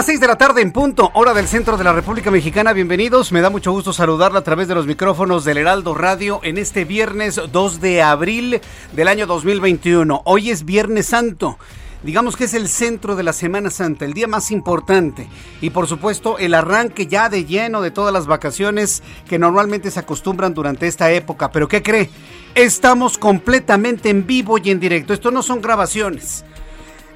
Las 6 de la tarde en punto, hora del centro de la República Mexicana. Bienvenidos. Me da mucho gusto saludarla a través de los micrófonos del Heraldo Radio en este viernes 2 de abril del año 2021. Hoy es Viernes Santo. Digamos que es el centro de la Semana Santa, el día más importante. Y por supuesto, el arranque ya de lleno de todas las vacaciones que normalmente se acostumbran durante esta época. Pero ¿qué cree? Estamos completamente en vivo y en directo. Esto no son grabaciones.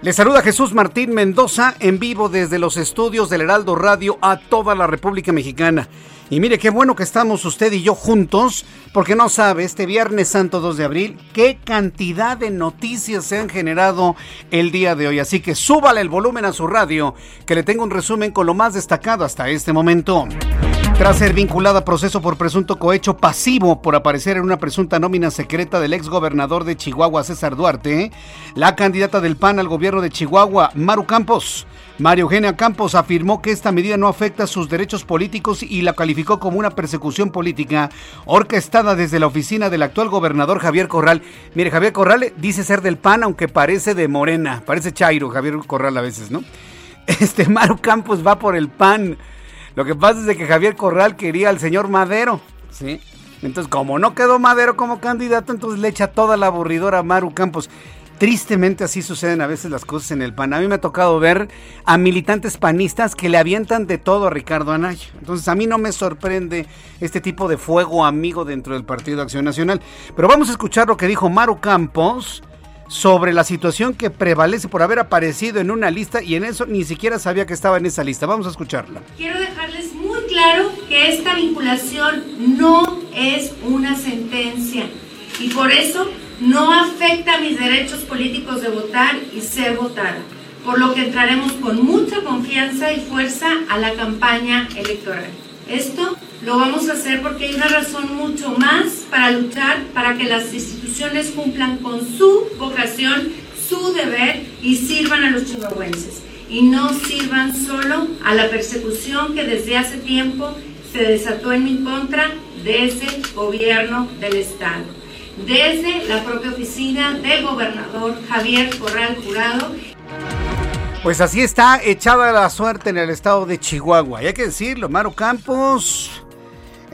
Le saluda Jesús Martín Mendoza en vivo desde los estudios del Heraldo Radio a toda la República Mexicana. Y mire qué bueno que estamos usted y yo juntos, porque no sabe, este Viernes Santo 2 de abril, qué cantidad de noticias se han generado el día de hoy. Así que súbale el volumen a su radio, que le tengo un resumen con lo más destacado hasta este momento. Tras ser vinculada a proceso por presunto cohecho pasivo por aparecer en una presunta nómina secreta del ex gobernador de Chihuahua, César Duarte, la candidata del PAN al gobierno de Chihuahua, Maru Campos, María Eugenia Campos afirmó que esta medida no afecta sus derechos políticos y la calificó como una persecución política orquestada desde la oficina del actual gobernador Javier Corral. Mire, Javier Corral dice ser del PAN, aunque parece de Morena, parece Chairo, Javier Corral a veces, ¿no? Este Maru Campos va por el PAN. Lo que pasa es de que Javier Corral quería al señor Madero, ¿sí? Entonces, como no quedó Madero como candidato, entonces le echa toda la aburridora a Maru Campos. Tristemente así suceden a veces las cosas en el PAN. A mí me ha tocado ver a militantes panistas que le avientan de todo a Ricardo Anaya. Entonces a mí no me sorprende este tipo de fuego amigo dentro del Partido Acción Nacional. Pero vamos a escuchar lo que dijo Maru Campos sobre la situación que prevalece por haber aparecido en una lista y en eso ni siquiera sabía que estaba en esa lista. Vamos a escucharla. Quiero dejarles muy claro que esta vinculación no es una sentencia y por eso no afecta mis derechos políticos de votar y ser votada, por lo que entraremos con mucha confianza y fuerza a la campaña electoral. Esto lo vamos a hacer porque hay una razón mucho más para luchar para que las instituciones cumplan con su vocación, su deber y sirvan a los chihuahuenses. Y no sirvan solo a la persecución que desde hace tiempo se desató en mi contra desde el gobierno del Estado, desde la propia oficina del gobernador Javier Corral Jurado. Pues así está echada la suerte en el estado de Chihuahua. Y hay que decirlo, Maru Campos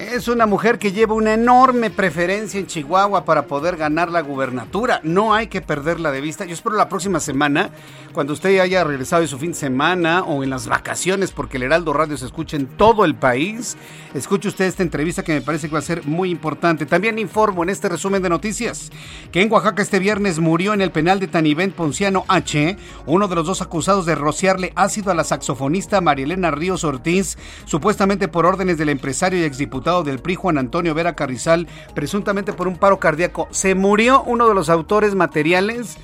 es una mujer que lleva una enorme preferencia en Chihuahua para poder ganar la gubernatura. No hay que perderla de vista. Yo espero la próxima semana, cuando usted haya regresado de su fin de semana o en las vacaciones, porque el Heraldo Radio se escucha en todo el país, escuche usted esta entrevista que me parece que va a ser muy importante. También informo en este resumen de noticias que en Oaxaca este viernes murió en el penal de Tanivent Ponciano H, uno de los dos acusados de rociarle ácido a la saxofonista Marielena Ríos Ortiz, supuestamente por órdenes del empresario y exdiputado del PRI, Juan Antonio Vera Carrizal, presuntamente por un paro cardíaco. Se murió uno de los autores materiales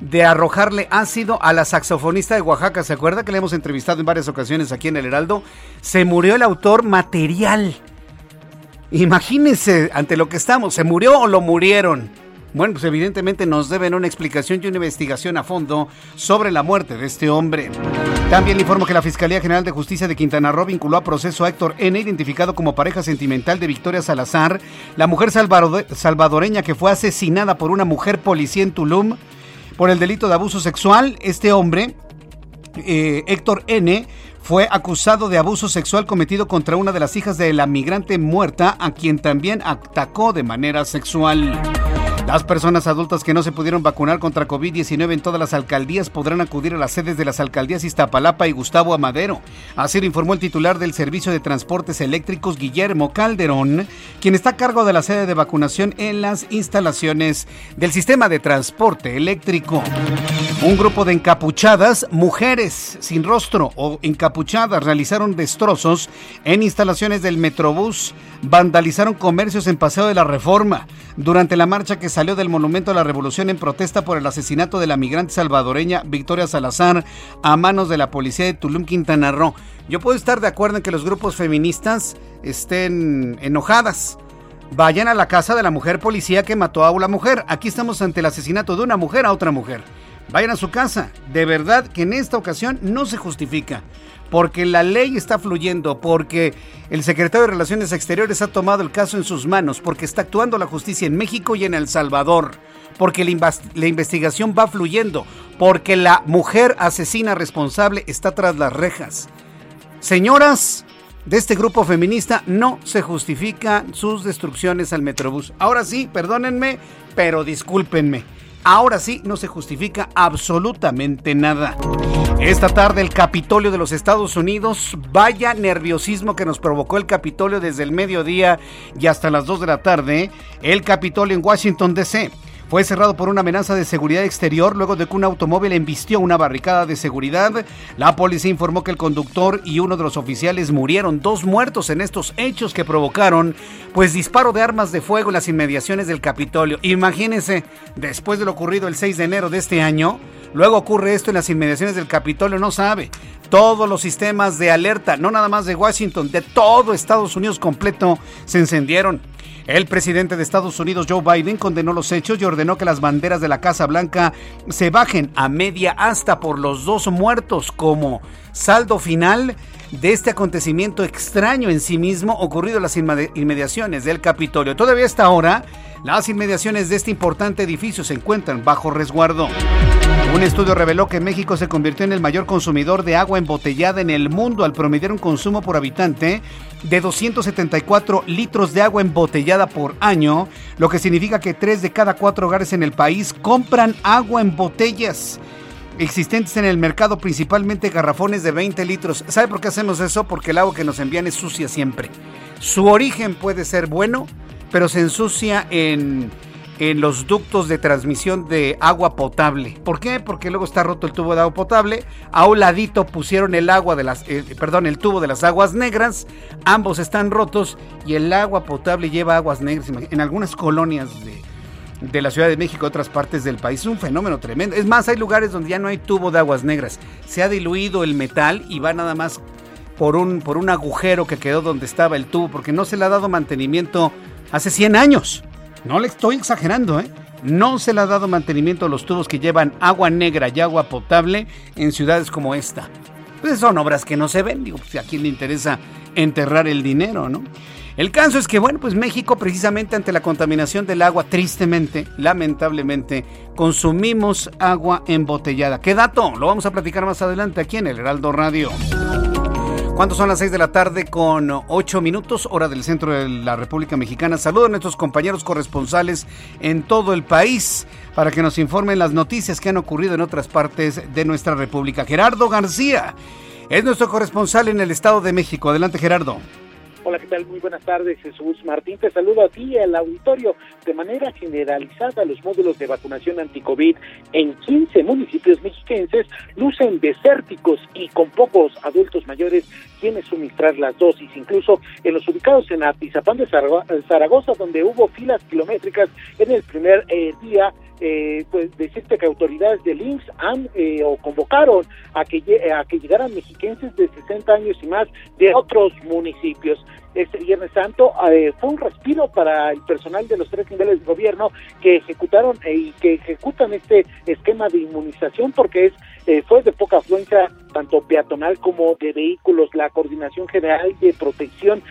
de arrojarle ácido a la saxofonista de Oaxaca. ¿Se acuerda que le hemos entrevistado en varias ocasiones aquí en el Heraldo? Se murió el autor material. Imagínense ante lo que estamos, ¿se murió o lo murieron? Bueno, pues evidentemente nos deben una explicación y una investigación a fondo sobre la muerte de este hombre. También le informo que la Fiscalía General de Justicia de Quintana Roo vinculó a proceso a Héctor N., identificado como pareja sentimental de Victoria Salazar, la mujer salvadoreña que fue asesinada por una mujer policía en Tulum por el delito de abuso sexual. Este hombre, eh, Héctor N., fue acusado de abuso sexual cometido contra una de las hijas de la migrante muerta, a quien también atacó de manera sexual. Las personas adultas que no se pudieron vacunar contra COVID-19 en todas las alcaldías podrán acudir a las sedes de las alcaldías Iztapalapa y Gustavo Amadero. Así lo informó el titular del Servicio de Transportes Eléctricos, Guillermo Calderón, quien está a cargo de la sede de vacunación en las instalaciones del sistema de transporte eléctrico. Un grupo de encapuchadas, mujeres sin rostro o encapuchadas, realizaron destrozos en instalaciones del Metrobús, vandalizaron comercios en Paseo de la Reforma. Durante la marcha que salió del Monumento a la Revolución en protesta por el asesinato de la migrante salvadoreña Victoria Salazar a manos de la policía de Tulum, Quintana Roo. Yo puedo estar de acuerdo en que los grupos feministas estén enojadas. Vayan a la casa de la mujer policía que mató a una mujer. Aquí estamos ante el asesinato de una mujer a otra mujer. Vayan a su casa. De verdad que en esta ocasión no se justifica porque la ley está fluyendo, porque el secretario de Relaciones Exteriores ha tomado el caso en sus manos, porque está actuando la justicia en México y en El Salvador, porque la, investigación va fluyendo, porque la mujer asesina responsable está tras las rejas. Señoras de este grupo feminista, no se justifican sus destrucciones al Metrobús. Ahora sí, perdónenme, pero discúlpenme. Ahora sí, no se justifica absolutamente nada. Esta tarde el Capitolio de los Estados Unidos, vaya nerviosismo que nos provocó el Capitolio desde el mediodía y hasta las 2 de la tarde, el Capitolio en Washington, D.C fue cerrado por una amenaza de seguridad exterior luego de que un automóvil embistió una barricada de seguridad. La policía informó que el conductor y uno de los oficiales murieron, dos muertos en estos hechos que provocaron pues disparo de armas de fuego en las inmediaciones del Capitolio. Imagínense, después de lo ocurrido el 6 de enero de este año, luego ocurre esto en las inmediaciones del Capitolio, no sabe. Todos los sistemas de alerta, no nada más de Washington, de todo Estados Unidos completo, se encendieron. El presidente de Estados Unidos, Joe Biden, condenó los hechos y ordenó que las banderas de la Casa Blanca se bajen a media asta por los dos muertos como saldo final de este acontecimiento extraño en sí mismo ocurrido en las inmediaciones del Capitolio. Todavía hasta ahora, las inmediaciones de este importante edificio se encuentran bajo resguardo. Un estudio reveló que México se convirtió en el mayor consumidor de agua embotellada en el mundo al promediar un consumo por habitante de 274 litros de agua embotellada por año, lo que significa que 3 de cada 4 hogares en el país compran agua en botellas existentes en el mercado, principalmente garrafones de 20 litros. ¿Sabe por qué hacemos eso? Porque el agua que nos envían es sucia siempre. Su origen puede ser bueno, pero se ensucia en en los ductos de transmisión de agua potable. ¿Por qué? Porque luego está roto el tubo de agua potable. A un ladito pusieron el agua de las, eh, perdón, el tubo de las aguas negras. Ambos están rotos y el agua potable lleva aguas negras. En algunas colonias de, de la Ciudad de México, otras partes del país, es un fenómeno tremendo. Es más, hay lugares donde ya no hay tubo de aguas negras. Se ha diluido el metal y va nada más por un, por un agujero que quedó donde estaba el tubo, porque no se le ha dado mantenimiento hace 100 años. No le estoy exagerando, ¿eh? No se le ha dado mantenimiento a los tubos que llevan agua negra y agua potable en ciudades como esta. Pues son obras que no se ven, digo, pues a quién le interesa enterrar el dinero, ¿no? El caso es que, bueno, pues México precisamente ante la contaminación del agua, tristemente, lamentablemente, consumimos agua embotellada. ¿Qué dato? Lo vamos a platicar más adelante aquí en el Heraldo Radio. ¿Cuántos son las 6 de la tarde con 8 minutos, hora del centro de la República Mexicana? Saludo a nuestros compañeros corresponsales en todo el país para que nos informen las noticias que han ocurrido en otras partes de nuestra República. Gerardo García es nuestro corresponsal en el Estado de México. Adelante, Gerardo. Hola, ¿qué tal? Muy buenas tardes, Jesús Martín. Te saludo a ti y al auditorio. De manera generalizada, los módulos de vacunación anti-COVID en 15 municipios mexiquenses lucen desérticos y con pocos adultos mayores quienes suministrar las dosis. Incluso en los ubicados en Atizapán de Zaragoza, donde hubo filas kilométricas en el primer eh, día, eh, pues decirte que autoridades del IMSS han eh, o convocaron a que, a que llegaran mexiquenses de 60 años y más de otros municipios este Viernes Santo eh, fue un respiro para el personal de los tres niveles de gobierno que ejecutaron eh, y que ejecutan este esquema de inmunización porque es eh, fue de poca afluencia tanto peatonal como de vehículos. La Coordinación General de Protección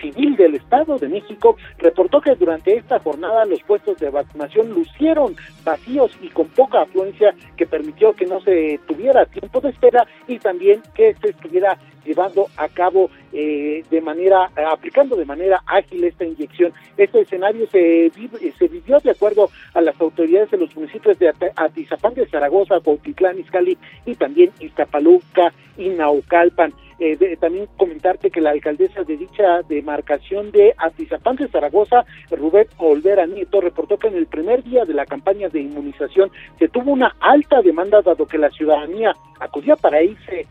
Civil del Estado de México reportó que durante esta jornada los puestos de vacunación lucieron vacíos y con poca afluencia que permitió que no se tuviera tiempo de espera y también que se estuviera llevando a cabo eh, de manera, aplicando de manera ágil esta inyección. Este escenario se, se vivió de acuerdo a las autoridades de los municipios de Atizapán de Zaragoza, Cuautitlán, Izcalli y también Iztapaluca y Naucalpan. Eh, también comentarte que la alcaldesa de dicha demarcación de Atizapán de Zaragoza, Rubén Olvera Nieto, reportó que en el primer día de la campaña de inmunización se tuvo una alta demanda dado que la ciudadanía acudía para irse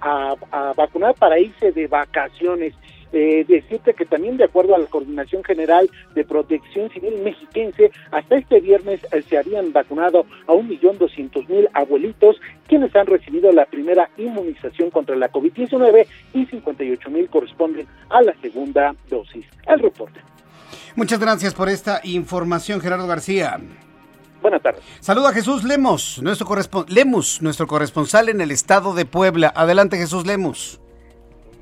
a, a vacunar, para irse de vacaciones. Eh, decirte que también de acuerdo a la Coordinación General de Protección Civil Mexiquense, hasta este viernes eh, se habían vacunado a un millón doscientos mil abuelitos quienes han recibido la primera inmunización contra la COVID-19 y 58 mil corresponden a la segunda dosis. El reporte. Muchas gracias por esta información, Gerardo García. Buenas tardes. Saludo a Jesús Lemos, nuestro, Lemos, nuestro corresponsal en el estado de Puebla. Adelante, Jesús Lemos.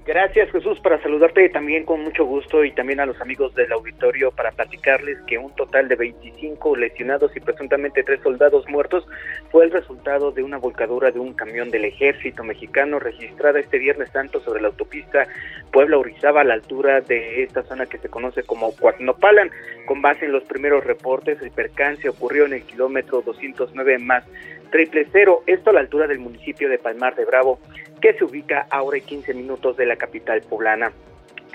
Gracias Jesús para saludarte también con mucho gusto y también a los amigos del auditorio para platicarles que un total de 25 lesionados y presuntamente tres soldados muertos fue el resultado de una volcadura de un camión del ejército mexicano registrada este viernes santo sobre la autopista Puebla-Urizaba a la altura de esta zona que se conoce como Cuacnopalan. Con base en los primeros reportes, el percance ocurrió en el kilómetro 209 más triple cero, esto a la altura del municipio de Palmar de Bravo, que se ubica a hora y 15 minutos de la capital poblana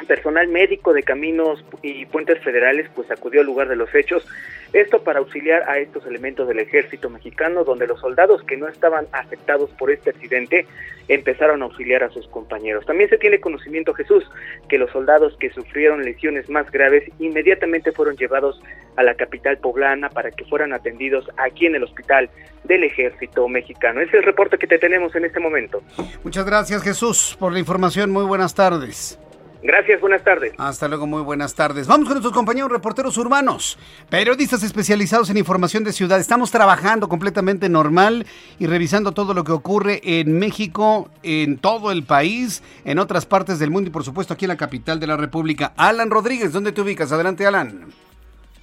personal médico de caminos y puentes federales pues acudió al lugar de los hechos, esto para auxiliar a estos elementos del ejército mexicano, donde los soldados que no estaban afectados por este accidente empezaron a auxiliar a sus compañeros. También se tiene conocimiento, Jesús, que los soldados que sufrieron lesiones más graves inmediatamente fueron llevados a la capital poblana para que fueran atendidos aquí en el hospital del ejército mexicano. Es el reporte que te tenemos en este momento. Muchas gracias, Jesús, por la información. Muy buenas tardes. Gracias, buenas tardes. Hasta luego, muy buenas tardes. Vamos con nuestros compañeros reporteros urbanos, periodistas especializados en información de ciudad. Estamos trabajando completamente normal y revisando todo lo que ocurre en México, en todo el país, en otras partes del mundo y por supuesto aquí en la capital de la República. Alan Rodríguez, ¿dónde te ubicas? Adelante, Alan.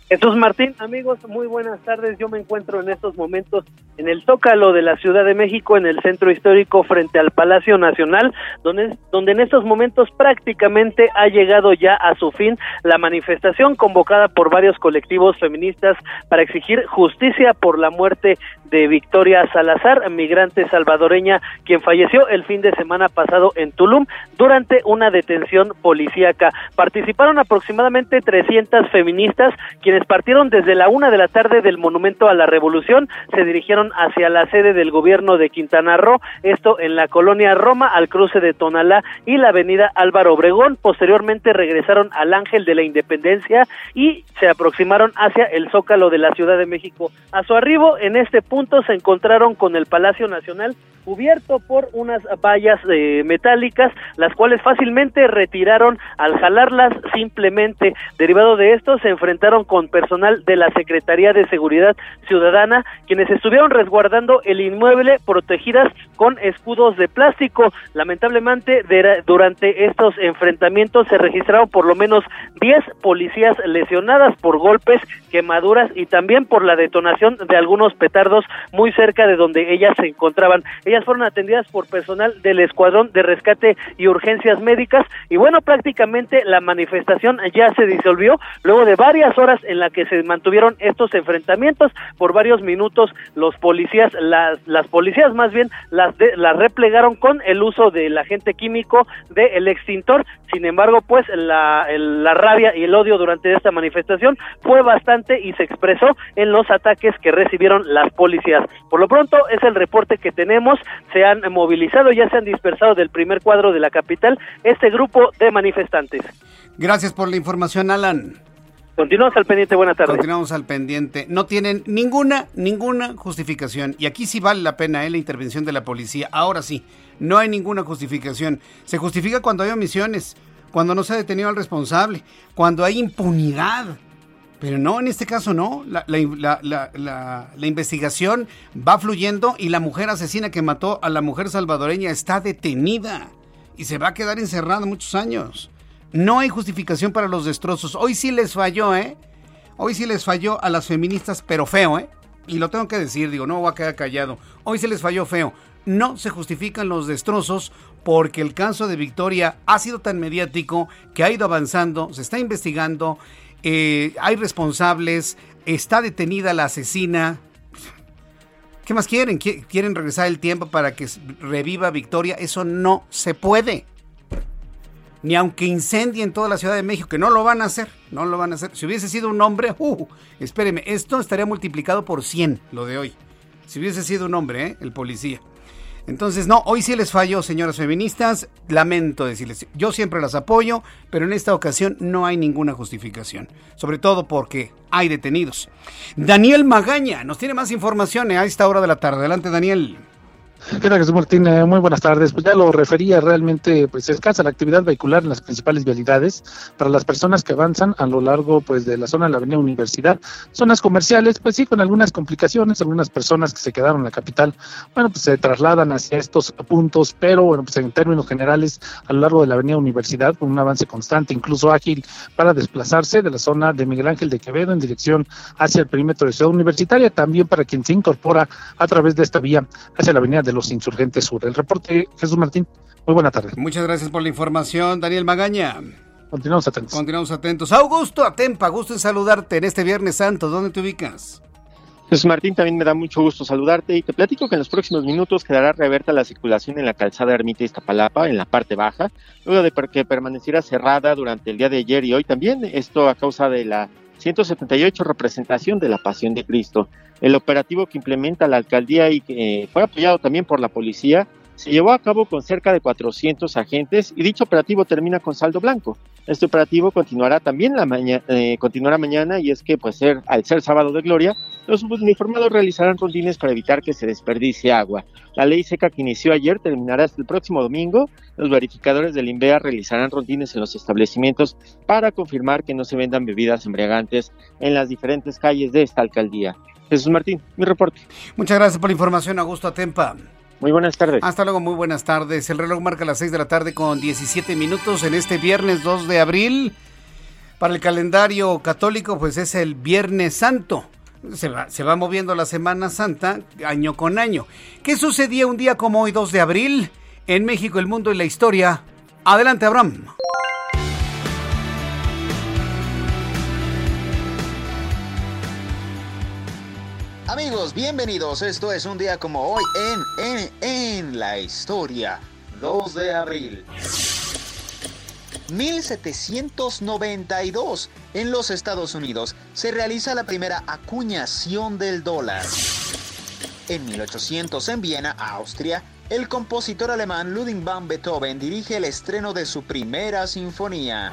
Jesús Martín, amigos, muy buenas tardes. Yo me encuentro en estos momentos en el Zócalo de la Ciudad de México, en el centro histórico frente al Palacio Nacional, donde, donde en estos momentos prácticamente ha llegado ya a su fin la manifestación convocada por varios colectivos feministas para exigir justicia por la muerte de Victoria Salazar, migrante salvadoreña, quien falleció el fin de semana pasado en Tulum durante una detención policíaca. Participaron aproximadamente 300 feministas, quienes partieron desde la una de la tarde del Monumento a la Revolución, se dirigieron hacia la sede del gobierno de Quintana Roo, esto en la colonia Roma, al cruce de Tonalá y la avenida Álvaro Obregón. Posteriormente regresaron al Ángel de la Independencia y se aproximaron hacia el Zócalo de la Ciudad de México. A su arribo, en este punto se encontraron con el Palacio Nacional cubierto por unas vallas eh, metálicas, las cuales fácilmente retiraron al jalarlas simplemente. Derivado de esto, se enfrentaron con personal de la Secretaría de Seguridad Ciudadana, quienes estuvieron resguardando el inmueble protegidas con escudos de plástico. Lamentablemente, durante estos enfrentamientos se registraron por lo menos 10 policías lesionadas por golpes, quemaduras y también por la detonación de algunos petardos muy cerca de donde ellas se encontraban fueron atendidas por personal del Escuadrón de Rescate y Urgencias Médicas. Y bueno, prácticamente la manifestación ya se disolvió luego de varias horas en la que se mantuvieron estos enfrentamientos. Por varios minutos los policías las las policías más bien las las replegaron con el uso del agente químico del extintor. Sin embargo pues la la rabia y el odio durante esta manifestación fue bastante y se expresó en los ataques que recibieron las policías. Por lo pronto es el reporte que tenemos se han movilizado, ya se han dispersado del primer cuadro de la capital este grupo de manifestantes. Gracias por la información, Alan. Continuamos al pendiente, buenas tardes. Continuamos al pendiente. No tienen ninguna, ninguna justificación. Y aquí sí vale la pena ¿eh? la intervención de la policía. Ahora sí, no hay ninguna justificación. Se justifica cuando hay omisiones, cuando no se ha detenido al responsable, cuando hay impunidad. Pero no, en este caso no. La, investigación va fluyendo y la mujer asesina que mató a la mujer salvadoreña está detenida y se va a quedar encerrada muchos años. No hay justificación para los destrozos. Hoy sí les falló, ¿eh? Hoy sí les falló a las feministas, pero feo, ¿eh? Y lo tengo que decir, digo, no voy a quedar callado. Hoy se les falló feo. No se justifican los destrozos porque el caso de Victoria ha sido tan mediático que ha ido avanzando, se está investigando, eh, hay responsables, está detenida la asesina. ¿Qué más quieren? ¿Quieren regresar el tiempo para que reviva Victoria? Eso no se puede. Ni aunque incendien toda la Ciudad de México, que no lo van a hacer, no lo van a hacer. Si hubiese sido un hombre, uh, espéreme, esto estaría multiplicado por 100, lo de hoy. Si hubiese sido un hombre, ¿eh? el policía. Entonces, no, hoy sí les falló, señoras feministas. Lamento decirles, yo siempre las apoyo, pero en esta ocasión no hay ninguna justificación. Sobre todo porque hay detenidos. Daniel Magaña nos tiene más información a esta hora de la tarde. Adelante, Daniel. ¿Qué Jesús Martín? Eh, muy buenas tardes. Pues ya lo refería, realmente pues escasa la actividad vehicular en las principales vialidades para las personas que avanzan a lo largo pues de la zona de la Avenida Universidad. Zonas comerciales, pues sí, con algunas complicaciones, algunas personas que se quedaron en la capital, bueno, pues se trasladan hacia estos puntos, pero bueno, pues en términos generales a lo largo de la Avenida Universidad con un avance constante, incluso ágil, para desplazarse de la zona de Miguel Ángel de Quevedo en dirección hacia el perímetro de Ciudad Universitaria, también para quien se incorpora a través de esta vía hacia la Avenida de los Insurgentes Sur. El reporte, Jesús Martín. Muy buena tarde. Muchas gracias por la información, Daniel Magaña. Continuamos atentos. Continuamos atentos. Augusto Atempa, gusto en saludarte en este Viernes Santo. ¿Dónde te ubicas? Jesús Martín, también me da mucho gusto saludarte y te platico que en los próximos minutos quedará reabierta la circulación en la calzada Ermita Iztapalapa, en la parte baja, luego de que permaneciera cerrada durante el día de ayer y hoy también, esto a causa de la 178 representación de la Pasión de Cristo. El operativo que implementa la alcaldía y que fue apoyado también por la policía se llevó a cabo con cerca de 400 agentes y dicho operativo termina con saldo blanco. Este operativo continuará también la mañana, eh, continuará mañana y es que pues ser, al ser sábado de gloria, los uniformados realizarán rondines para evitar que se desperdicie agua. La ley seca que inició ayer terminará hasta el próximo domingo. Los verificadores del INVEA realizarán rondines en los establecimientos para confirmar que no se vendan bebidas embriagantes en las diferentes calles de esta alcaldía. Jesús Martín, mi reporte. Muchas gracias por la información, Augusto Atempa. Muy buenas tardes. Hasta luego, muy buenas tardes. El reloj marca las 6 de la tarde con 17 minutos en este viernes 2 de abril. Para el calendario católico, pues es el Viernes Santo. Se va, se va moviendo la Semana Santa año con año. ¿Qué sucedía un día como hoy, 2 de abril? En México, el mundo y la historia. Adelante, Abraham. Amigos, bienvenidos. Esto es un día como hoy en, en, en la historia. 2 de abril. 1792. En los Estados Unidos se realiza la primera acuñación del dólar. En 1800 en Viena, Austria, el compositor alemán Ludwig van Beethoven dirige el estreno de su primera sinfonía.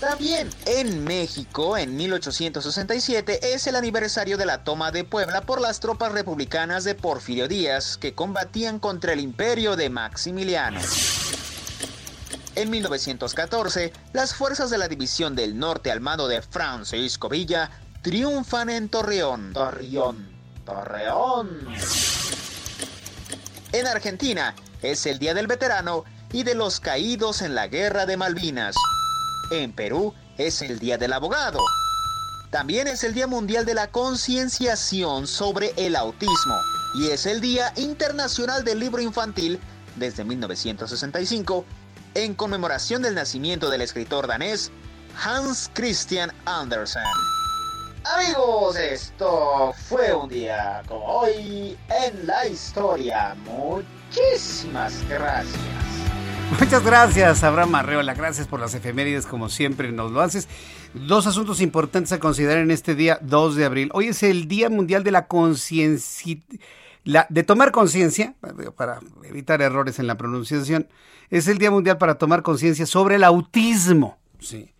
También en México, en 1867, es el aniversario de la toma de Puebla por las tropas republicanas de Porfirio Díaz, que combatían contra el imperio de Maximiliano. En 1914, las fuerzas de la División del Norte al mando de Francisco Villa triunfan en Torreón. Torreón. Torreón. En Argentina, es el Día del Veterano y de los Caídos en la Guerra de Malvinas. En Perú es el Día del Abogado. También es el Día Mundial de la Concienciación sobre el Autismo y es el Día Internacional del Libro Infantil desde 1965 en conmemoración del nacimiento del escritor danés Hans Christian Andersen. Amigos, esto fue un día como hoy en la historia. Muchísimas gracias. Muchas gracias, Abraham Arreola. Gracias por las efemérides, como siempre nos lo haces. Dos asuntos importantes a considerar en este día 2 de abril. Hoy es el Día Mundial de la Conciencia. de tomar conciencia, para evitar errores en la pronunciación, es el Día Mundial para tomar conciencia sobre el autismo. Sí.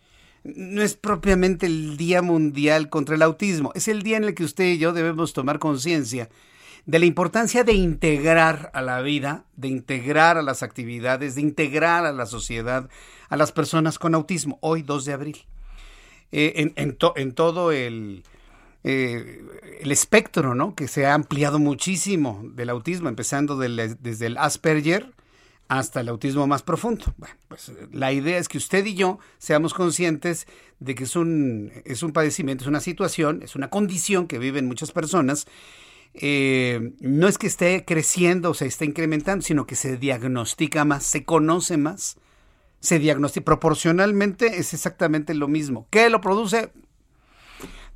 No es propiamente el Día Mundial contra el Autismo, es el día en el que usted y yo debemos tomar conciencia de la importancia de integrar a la vida, de integrar a las actividades, de integrar a la sociedad a las personas con autismo, hoy 2 de abril. Eh, en, todo el, eh, el espectro ¿no? que se ha ampliado muchísimo del autismo, empezando desde el Asperger hasta el autismo más profundo. Bueno, pues la idea es que usted y yo seamos conscientes de que es un, es un padecimiento, es una situación, es una condición que viven muchas personas eh, no es que esté creciendo o se esté incrementando, sino que se diagnostica más, se conoce más, se diagnostica proporcionalmente es exactamente lo mismo. ¿Qué lo produce?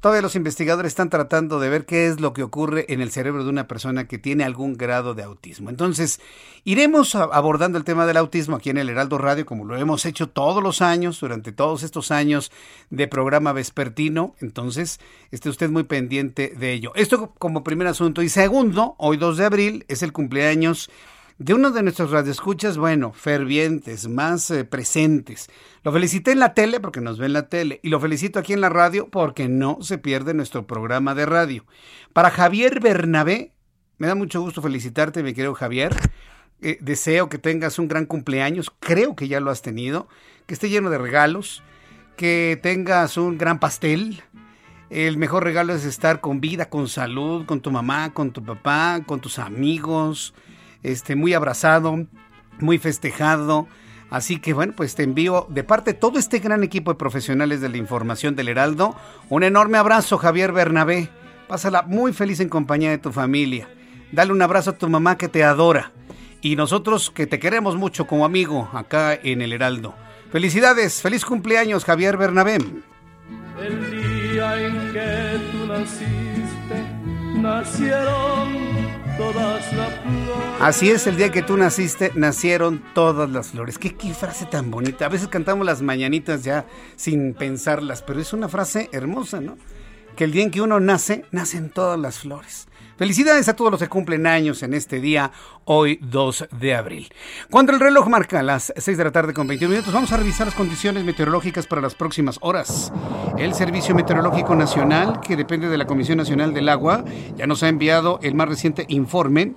Todavía los investigadores están tratando de ver qué es lo que ocurre en el cerebro de una persona que tiene algún grado de autismo. Entonces, iremos abordando el tema del autismo aquí en el Heraldo Radio, como lo hemos hecho todos los años, durante todos estos años de programa vespertino. Entonces, esté usted muy pendiente de ello. Esto como primer asunto. Y segundo, hoy 2 de abril es el cumpleaños de uno de nuestros radioescuchas, bueno, fervientes, más eh, presentes. Lo felicité en la tele porque nos ve en la tele y lo felicito aquí en la radio porque no se pierde nuestro programa de radio. Para Javier Bernabé, me da mucho gusto felicitarte, mi querido Javier. Eh, deseo que tengas un gran cumpleaños, creo que ya lo has tenido, que esté lleno de regalos, que tengas un gran pastel, el mejor regalo es estar con vida, con salud, con tu mamá, con tu papá, con tus amigos, este, muy abrazado, muy festejado. Así que bueno, pues te envío de parte de todo este gran equipo de profesionales de la información del Heraldo un enorme abrazo, Javier Bernabé. Pásala muy feliz en compañía de tu familia. Dale un abrazo a tu mamá que te adora. Y nosotros que te queremos mucho como amigo acá en el Heraldo. Felicidades, feliz cumpleaños, Javier Bernabé. El día en que tú naciste, nacieron. Así es, el día que tú naciste, nacieron todas las flores. ¿Qué, frase tan bonita. A veces cantamos las mañanitas ya sin pensarlas, pero es una frase hermosa, ¿no? Que el día en que uno nace, nacen todas las flores. Felicidades a todos los que cumplen años en este día, hoy 2 de abril. Cuando el reloj marca las 6 de la tarde con 21 minutos, vamos a revisar las condiciones meteorológicas para las próximas horas. El Servicio Meteorológico Nacional, que depende de la Comisión Nacional del Agua, ya nos ha enviado el más reciente informe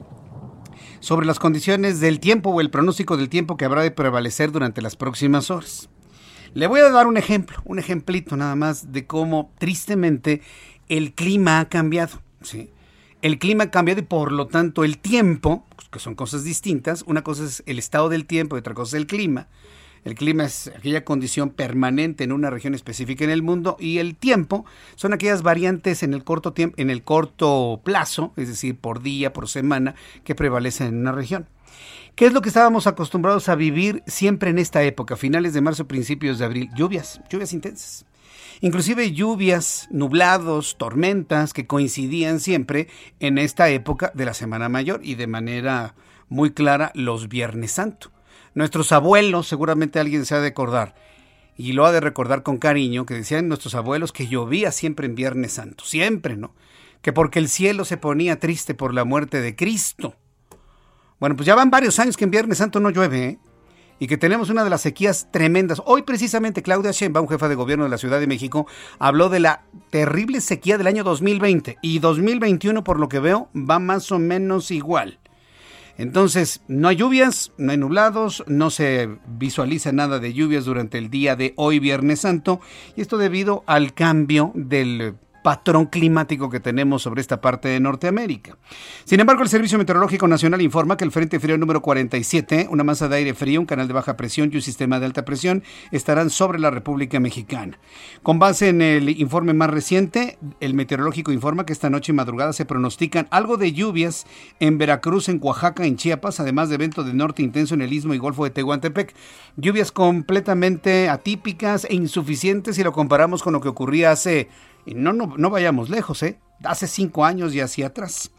sobre las condiciones del tiempo o el pronóstico del tiempo que habrá de prevalecer durante las próximas horas. Le voy a dar un ejemplo, un ejemplito nada más de cómo tristemente el clima ha cambiado. ¿sí? El clima ha cambiado y por lo tanto el tiempo, que son cosas distintas, una cosa es el estado del tiempo y otra cosa es el clima. El clima es aquella condición permanente en una región específica en el mundo y el tiempo son aquellas variantes en el corto tiempo, en el corto plazo, es decir, por día, por semana, que prevalecen en una región. ¿Qué es lo que estábamos acostumbrados a vivir siempre en esta época, finales de marzo, principios de abril? Lluvias, lluvias intensas. Inclusive lluvias, nublados, tormentas que coincidían siempre en esta época de la Semana Mayor y de manera muy clara los Viernes Santo. Nuestros abuelos, seguramente alguien se ha de acordar, y lo ha de recordar con cariño, que decían nuestros abuelos que llovía siempre en Viernes Santo, siempre, ¿no? Que porque el cielo se ponía triste por la muerte de Cristo. Bueno, pues ya van varios años que en Viernes Santo no llueve, ¿eh? Y que tenemos una de las sequías tremendas. Hoy precisamente Claudia Sheinbaum, jefa de gobierno de la Ciudad de México, habló de la terrible sequía del año 2020 y 2021 por lo que veo va más o menos igual. Entonces, no hay lluvias, no hay nublados, no se visualiza nada de lluvias durante el día de hoy, Viernes Santo, y esto debido al cambio del patrón climático que tenemos sobre esta parte de Norteamérica. Sin embargo, el Servicio Meteorológico Nacional informa que el Frente Frío número 47, una masa de aire frío, un canal de baja presión y un sistema de alta presión estarán sobre la República Mexicana. Con base en el informe más reciente, el meteorológico informa que esta noche y madrugada se pronostican algo de lluvias en Veracruz, en Oaxaca, en Chiapas, además de evento de norte intenso en el Istmo y Golfo de Tehuantepec. Lluvias completamente atípicas e insuficientes si lo comparamos con lo que ocurría hace y no, no, no vayamos lejos, ¿eh? Hace cinco años y hacia atrás.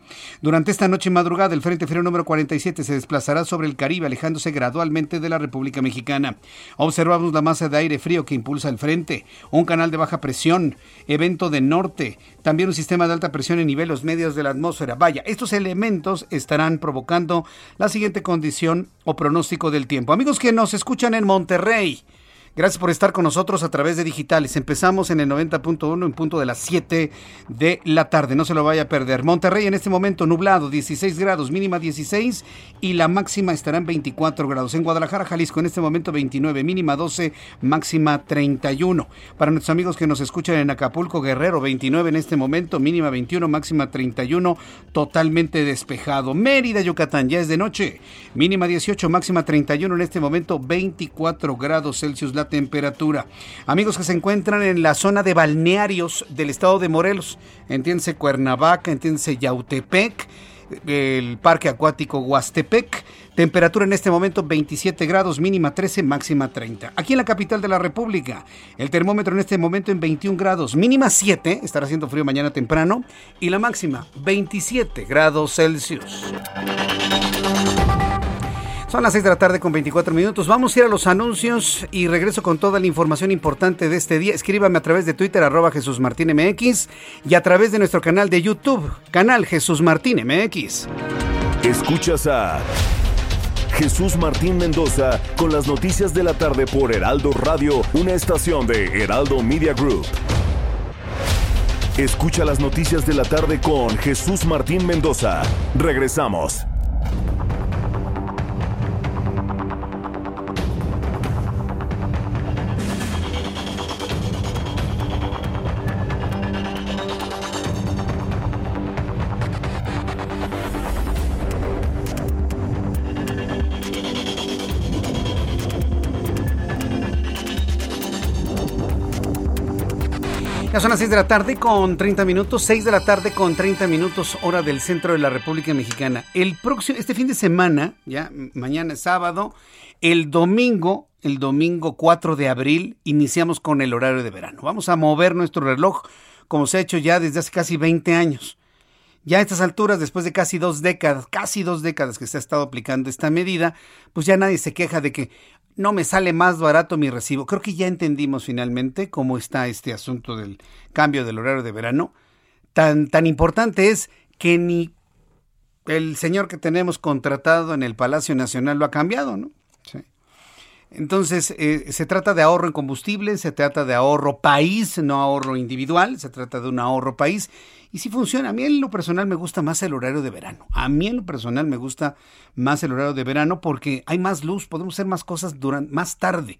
Durante esta noche madrugada, el Frente Frío número 47 se desplazará sobre el Caribe, alejándose gradualmente de la República Mexicana. Observamos la masa de aire frío que impulsa el frente, un canal de baja presión, evento de norte, también un sistema de alta presión en niveles medios de la atmósfera. Vaya, estos elementos estarán provocando la siguiente condición o pronóstico del tiempo. Amigos que nos escuchan en Monterrey, Gracias por estar con nosotros a través de digitales. Empezamos en el 90.1 en punto de las 7 de la tarde. No se lo vaya a perder. Monterrey en este momento nublado, 16 grados, mínima 16 y la máxima estará en 24 grados. En Guadalajara, Jalisco en este momento 29, mínima 12, máxima 31. Para nuestros amigos que nos escuchan en Acapulco, Guerrero 29 en este momento, mínima 21, máxima 31, totalmente despejado. Mérida, Yucatán, ya es de noche, mínima 18, máxima 31 en este momento, 24 grados Celsius temperatura. Amigos que se encuentran en la zona de balnearios del estado de Morelos, entiéndase Cuernavaca, entiéndase Yautepec, el Parque Acuático Huastepec. Temperatura en este momento 27 grados, mínima 13, máxima 30. Aquí en la capital de la República, el termómetro en este momento en 21 grados, mínima 7, estará haciendo frío mañana temprano, y la máxima 27 grados Celsius. Son las 6 de la tarde con 24 minutos. Vamos a ir a los anuncios y regreso con toda la información importante de este día. Escríbame a través de Twitter, arroba Jesús Martín MX y a través de nuestro canal de YouTube, canal Jesús Martín MX. Escuchas a Jesús Martín Mendoza con las noticias de la tarde por Heraldo Radio, una estación de Heraldo Media Group. Escucha las noticias de la tarde con Jesús Martín Mendoza. Regresamos. Ya son las 6 de la tarde con 30 minutos, 6 de la tarde con 30 minutos, hora del centro de la República Mexicana. El próximo, este fin de semana, ya mañana es sábado, el domingo, el domingo 4 de abril, iniciamos con el horario de verano. Vamos a mover nuestro reloj como se ha hecho ya desde hace casi 20 años. Ya a estas alturas, después de casi dos décadas, casi dos décadas que se ha estado aplicando esta medida, pues ya nadie se queja de que, no me sale más barato mi recibo. Creo que ya entendimos finalmente cómo está este asunto del cambio del horario de verano. Tan, tan importante es que ni el señor que tenemos contratado en el Palacio Nacional lo ha cambiado, ¿no? Entonces, eh, se trata de ahorro en combustible, se trata de ahorro país, no ahorro individual, se trata de un ahorro país. Y si funciona, a mí en lo personal me gusta más el horario de verano. A mí en lo personal me gusta más el horario de verano porque hay más luz, podemos hacer más cosas durante, más tarde.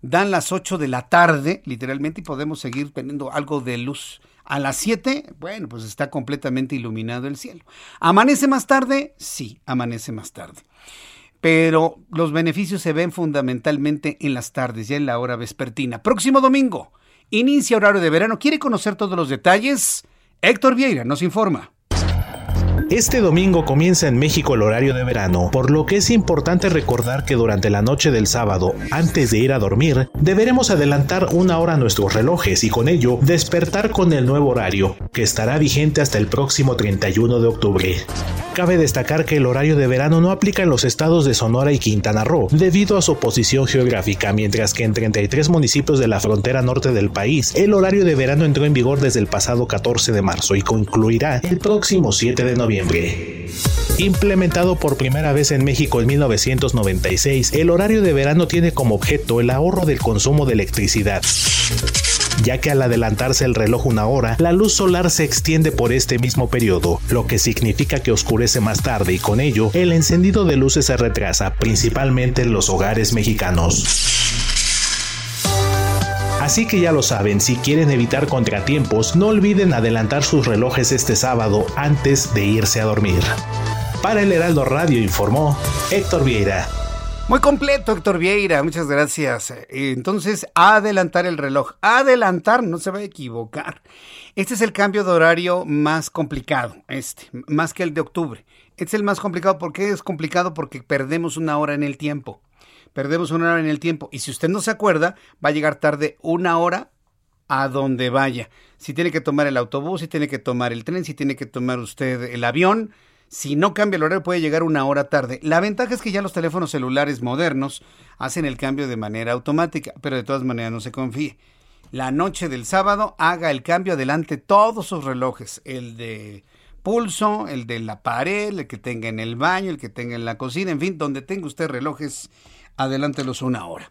Dan las 8 de la tarde, literalmente, y podemos seguir teniendo algo de luz. A las 7, bueno, pues está completamente iluminado el cielo. ¿Amanece más tarde? Sí, amanece más tarde pero los beneficios se ven fundamentalmente en las tardes, ya en la hora vespertina. Próximo domingo, inicia horario de verano. ¿Quiere conocer todos los detalles? Héctor Vieira nos informa. Este domingo comienza en México el horario de verano, por lo que es importante recordar que durante la noche del sábado, antes de ir a dormir, deberemos adelantar una hora nuestros relojes y con ello despertar con el nuevo horario, que estará vigente hasta el próximo 31 de octubre. Cabe destacar que el horario de verano no aplica en los estados de Sonora y Quintana Roo, debido a su posición geográfica, mientras que en 33 municipios de la frontera norte del país, el horario de verano entró en vigor desde el pasado 14 de marzo y concluirá el próximo 7 de noviembre. Implementado por primera vez en México en 1996, el horario de verano tiene como objeto el ahorro del consumo de electricidad ya que al adelantarse el reloj una hora, la luz solar se extiende por este mismo periodo, lo que significa que oscurece más tarde y con ello el encendido de luces se retrasa, principalmente en los hogares mexicanos. Así que ya lo saben, si quieren evitar contratiempos, no olviden adelantar sus relojes este sábado antes de irse a dormir. Para el Heraldo Radio informó Héctor Vieira. Muy completo, Héctor Vieira, muchas gracias. Entonces, adelantar el reloj. Adelantar, no se va a equivocar. Este es el cambio de horario más complicado, este, más que el de octubre. Es el más complicado. ¿Por qué es complicado? Porque perdemos una hora en el tiempo perdemos una hora en el tiempo. Y si usted no se acuerda, va a llegar tarde una hora a donde vaya. Si tiene que tomar el autobús, si tiene que tomar el tren, si tiene que tomar usted el avión, si no cambia el horario puede llegar una hora tarde. La ventaja es que ya los teléfonos celulares modernos hacen el cambio de manera automática, pero de todas maneras no se confíe. La noche del sábado haga el cambio adelante todos sus relojes, el de pulso, el de la pared, el que tenga en el baño, el que tenga en la cocina, en fin, donde tenga usted relojes adelántelos una hora.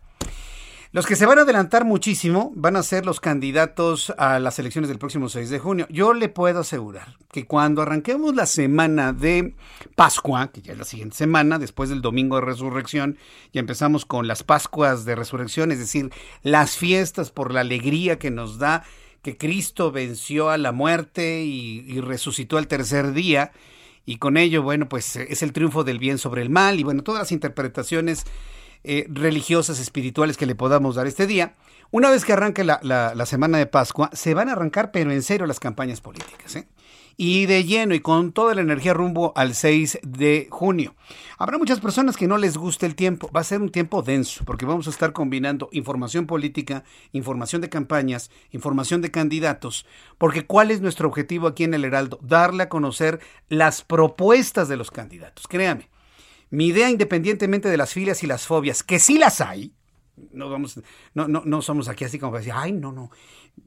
Los que se van a adelantar muchísimo van a ser los candidatos a las elecciones del próximo 6 de junio. Yo le puedo asegurar que cuando arranquemos la semana de Pascua, que ya es la siguiente semana, después del domingo de resurrección, y empezamos con las Pascuas de resurrección, es decir, las fiestas por la alegría que nos da que Cristo venció a la muerte y, y resucitó al tercer día, y con ello, bueno, pues es el triunfo del bien sobre el mal, y bueno, todas las interpretaciones eh, religiosas, espirituales que le podamos dar este día. Una vez que arranque la, semana de Pascua, se van a arrancar, pero en serio, las campañas políticas. ¿eh? y de lleno y con toda la energía rumbo al 6 de junio. Habrá muchas personas que no les guste el tiempo. Va a ser un tiempo denso porque vamos a estar combinando información política, información de campañas, información de candidatos. Porque ¿cuál es nuestro objetivo aquí en el Heraldo? Darle a conocer las propuestas de los candidatos. Créame, mi idea independientemente de las filias y las fobias, que sí las hay, no vamos, no, no, no somos aquí así como para decir, ay, no, no,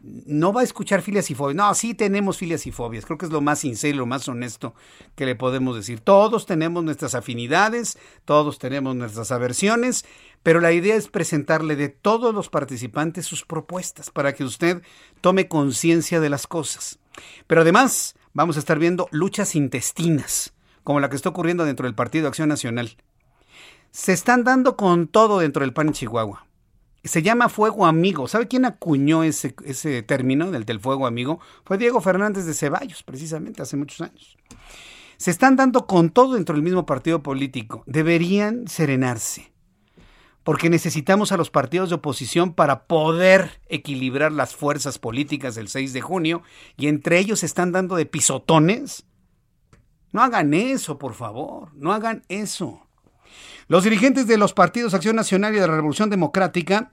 no va a escuchar filias y fobias. No, sí tenemos filias y fobias. Creo que es lo más sincero, lo más honesto que le podemos decir. Todos tenemos nuestras afinidades, todos tenemos nuestras aversiones, pero la idea es presentarle de todos los participantes sus propuestas para que usted tome conciencia de las cosas. Pero además vamos a estar viendo luchas intestinas, como la que está ocurriendo dentro del Partido Acción Nacional. Se están dando con todo dentro del PAN en Chihuahua se llama fuego amigo. ¿Sabe quién acuñó ese, término del, del fuego amigo? Fue Diego Fernández de Ceballos, precisamente, hace muchos años. Se están dando con todo dentro del mismo partido político. Deberían serenarse, porque necesitamos a los partidos de oposición para poder equilibrar las fuerzas políticas del 6 de junio, y entre ellos se están dando de pisotones. No hagan eso, por favor, no hagan eso. Los dirigentes de los partidos Acción Nacional y de la Revolución Democrática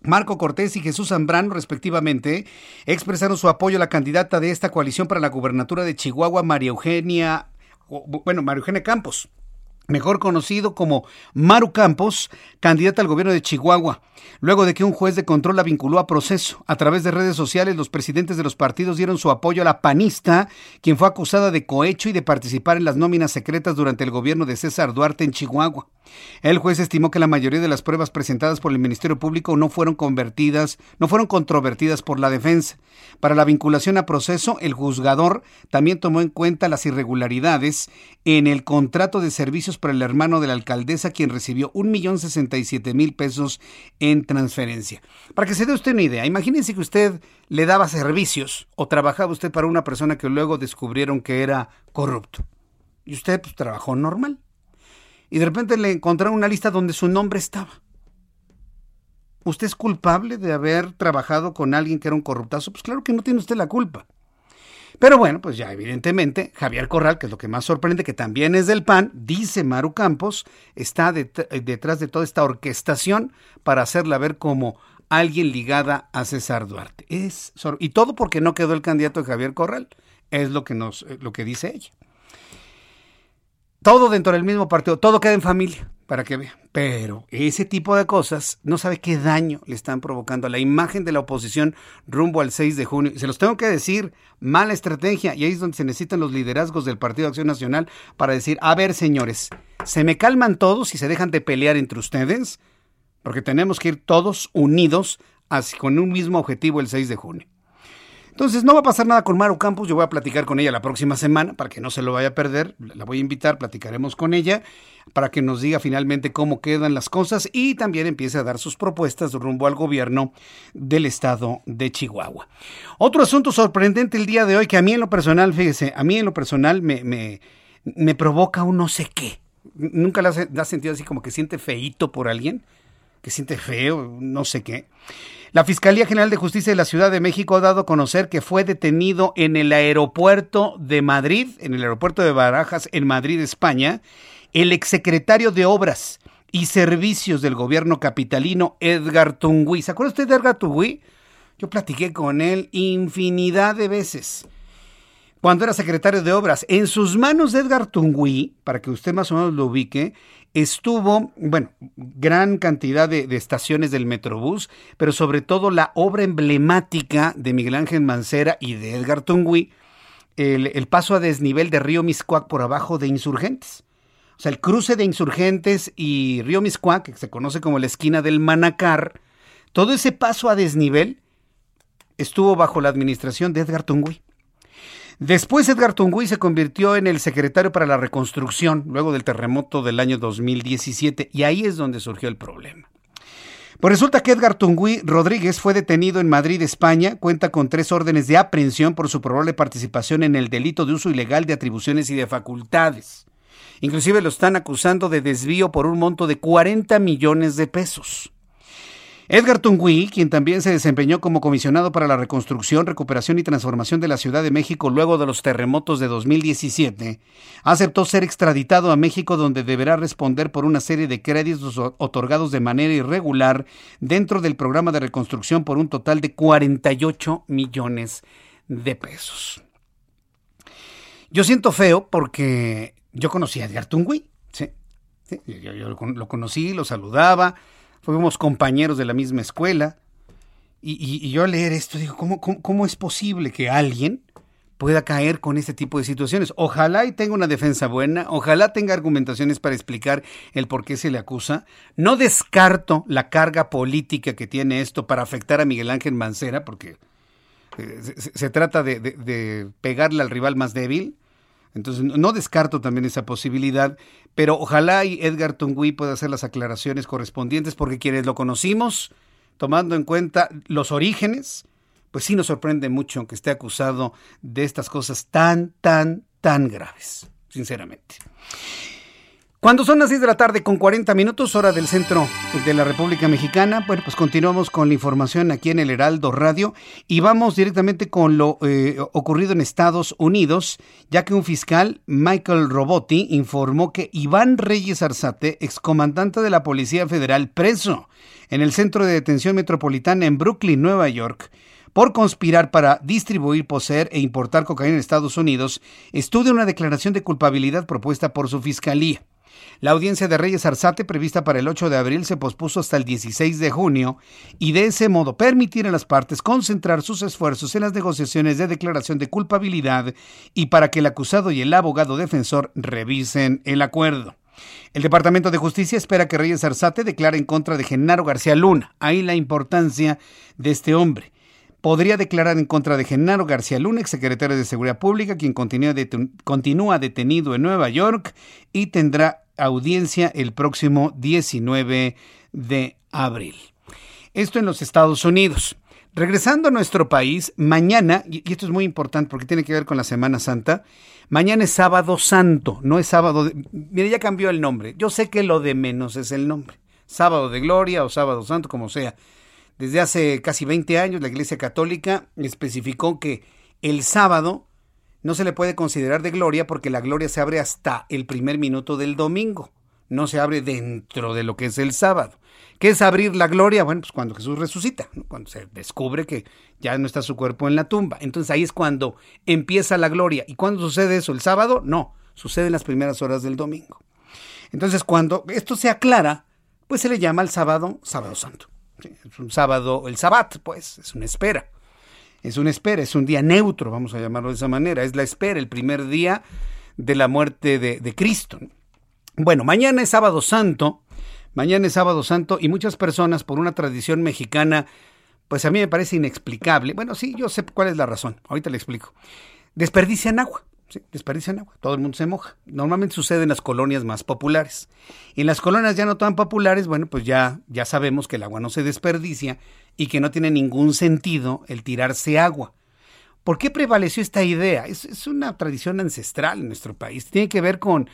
Marco Cortés y Jesús Zambrano, respectivamente, expresaron su apoyo a la candidata de esta coalición para la gubernatura de Chihuahua, María Eugenia, bueno, María Eugenia Campos mejor conocido como Maru Campos, candidata al gobierno de Chihuahua, luego de que un juez de control la vinculó a proceso. A través de redes sociales, los presidentes de los partidos dieron su apoyo a la panista, quien fue acusada de cohecho y de participar en las nóminas secretas durante el gobierno de César Duarte en Chihuahua. El juez estimó que la mayoría de las pruebas presentadas por el Ministerio Público no fueron convertidas, no fueron controvertidas por la defensa. Para la vinculación a proceso, el juzgador también tomó en cuenta las irregularidades en el contrato de servicios para el hermano de la alcaldesa, quien recibió un millón mil pesos en transferencia. Para que se dé usted una idea, imagínense que usted le daba servicios o trabajaba usted para una persona que luego descubrieron que era corrupto. Y usted pues, trabajó normal. Y de repente le encontraron una lista donde su nombre estaba. ¿Usted es culpable de haber trabajado con alguien que era un corruptazo? Pues claro que no tiene usted la culpa. Pero bueno, pues ya evidentemente Javier Corral, que es lo que más sorprende, que también es del PAN, dice Maru Campos, está detrás de toda esta orquestación para hacerla ver como alguien ligada a César Duarte. Es y todo porque no quedó el candidato de Javier Corral, es lo que nos lo que dice ella. Todo dentro del mismo partido, todo queda en familia para que vea. Pero ese tipo de cosas no sabe qué daño le están provocando a la imagen de la oposición rumbo al 6 de junio. se los tengo que decir, mala estrategia. Y ahí es donde se necesitan los liderazgos del Partido de Acción Nacional para decir, a ver señores, ¿se me calman todos y se dejan de pelear entre ustedes? Porque tenemos que ir todos unidos así, con un mismo objetivo el 6 de junio. Entonces, no va a pasar nada con Maru Campos. Yo voy a platicar con ella la próxima semana para que no se lo vaya a perder. La voy a invitar, platicaremos con ella para que nos diga finalmente cómo quedan las cosas y también empiece a dar sus propuestas rumbo al gobierno del estado de Chihuahua. Otro asunto sorprendente el día de hoy que a mí en lo personal, fíjese, a mí en lo personal me, me, provoca un no sé qué. ¿Nunca le has sentido así como que siente feíto por alguien? Que siente feo, no sé qué. La Fiscalía General de Justicia de la Ciudad de México ha dado a conocer que fue detenido en el aeropuerto de Madrid, en el aeropuerto de Barajas, en Madrid, España, el exsecretario de Obras y Servicios del gobierno capitalino, Edgar Tungui. ¿Se acuerda usted de Edgar Tungui? Yo platiqué con él infinidad de veces cuando era secretario de Obras. En sus manos de Edgar Tungui, para que usted más o menos lo ubique, estuvo, bueno, gran cantidad de, estaciones del Metrobús, pero sobre todo la obra emblemática de Miguel Ángel Mancera y de Edgar Tungui, el, paso a desnivel de Río Miscuac por abajo de Insurgentes. O sea, el cruce de Insurgentes y Río Miscuac, que se conoce como la esquina del Manacar, todo ese paso a desnivel estuvo bajo la administración de Edgar Tungui. Después Edgar Tungui se convirtió en el secretario para la reconstrucción luego del terremoto del año 2017 y ahí es donde surgió el problema. Pues resulta que Edgar Tungui Rodríguez fue detenido en Madrid, España, cuenta con tres órdenes de aprehensión por su probable participación en el delito de uso ilegal de atribuciones y de facultades. Inclusive lo están acusando de desvío por un monto de 40 millones de pesos. Edgar Tungui, quien también se desempeñó como comisionado para la reconstrucción, recuperación y transformación de la Ciudad de México luego de los terremotos de 2017, aceptó ser extraditado a México donde deberá responder por una serie de créditos otorgados de manera irregular dentro del programa de reconstrucción por un total de 48 millones de pesos. Yo siento feo porque yo conocí a Edgar Tungui, ¿sí? yo, lo conocí, lo saludaba, fuimos compañeros de la misma escuela. Y, yo al leer esto digo, ¿cómo, ¿cómo, es posible que alguien pueda caer con este tipo de situaciones? Ojalá y tenga una defensa buena, ojalá tenga argumentaciones para explicar el por qué se le acusa. No descarto la carga política que tiene esto para afectar a Miguel Ángel Mancera, porque eh, se, trata de, de pegarle al rival más débil. Entonces, no descarto también esa posibilidad, pero ojalá y Edgar Tungui pueda hacer las aclaraciones correspondientes, porque quienes lo conocimos, tomando en cuenta los orígenes, pues sí nos sorprende mucho que esté acusado de estas cosas tan, tan, tan graves, sinceramente. Cuando son las 6 de la tarde con 40 minutos, hora del centro de la República Mexicana, bueno, pues continuamos con la información aquí en el Heraldo Radio y vamos directamente con lo eh, ocurrido en Estados Unidos, ya que un fiscal, Michael Robotti, informó que Iván Reyes Arzate, excomandante de la Policía Federal, preso en el Centro de Detención Metropolitana en Brooklyn, Nueva York, por conspirar para distribuir, poseer e importar cocaína en Estados Unidos, estudia una declaración de culpabilidad propuesta por su fiscalía. La audiencia de Reyes Arzate, prevista para el 8 de abril, se pospuso hasta el 16 de junio y de ese modo permitir a las partes concentrar sus esfuerzos en las negociaciones de declaración de culpabilidad y para que el acusado y el abogado defensor revisen el acuerdo. El Departamento de Justicia espera que Reyes Arzate declare en contra de Genaro García Luna. Ahí la importancia de este hombre podría declarar en contra de Genaro García Luna, exsecretario de Seguridad Pública, quien continúa, detenido en Nueva York y tendrá audiencia el próximo 19 de abril. Esto en los Estados Unidos. Regresando a nuestro país, mañana, y esto es muy importante porque tiene que ver con la Semana Santa, mañana es sábado santo, no es sábado... De, mire, ya cambió el nombre. Yo sé que lo de menos es el nombre. Sábado de Gloria o sábado santo, como sea. Desde hace casi 20 años la Iglesia Católica especificó que el sábado no se le puede considerar de gloria porque la gloria se abre hasta el primer minuto del domingo, no se abre dentro de lo que es el sábado. ¿Qué es abrir la gloria? Bueno, pues cuando Jesús resucita, cuando se descubre que ya no está su cuerpo en la tumba. Entonces ahí es cuando empieza la gloria. ¿Y cuándo sucede eso? ¿El sábado? No, sucede en las primeras horas del domingo. Entonces cuando esto se aclara, pues se le llama el sábado sábado santo. Es un sábado, el sabbat, pues, es una espera es una espera, es un día neutro, vamos a llamarlo de esa manera, es la espera, el primer día de la muerte de, Cristo. Bueno, mañana es sábado santo, mañana es sábado santo y muchas personas por una tradición mexicana, pues a mí me parece inexplicable. Bueno, sí, yo sé cuál es la razón, ahorita le explico. Desperdician agua. Sí, desperdician agua, todo el mundo se moja. Normalmente sucede en las colonias más populares. En las colonias ya no tan populares, bueno, pues ya, ya sabemos que el agua no se desperdicia y que no tiene ningún sentido el tirarse agua. ¿Por qué prevaleció esta idea? Es, una tradición ancestral en nuestro país. Tiene que ver con,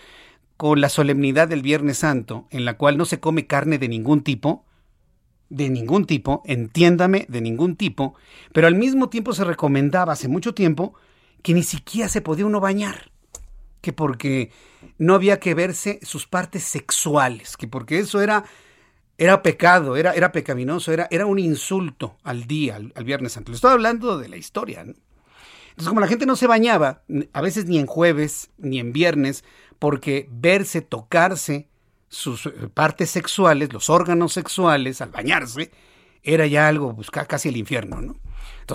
con la solemnidad del Viernes Santo, en la cual no se come carne de ningún tipo, de ningún tipo, entiéndame, de ningún tipo, pero al mismo tiempo se recomendaba hace mucho tiempo que ni siquiera se podía uno bañar, que porque no había que verse sus partes sexuales, que porque eso era, era pecado, era, era pecaminoso, era, era un insulto al día, al, Viernes Santo. Le estoy hablando de la historia. Entonces, como la gente no se bañaba, a veces ni en jueves, ni en viernes, porque verse, tocarse sus eh, partes sexuales, los órganos sexuales, al bañarse, era ya algo, pues, casi el infierno, ¿no?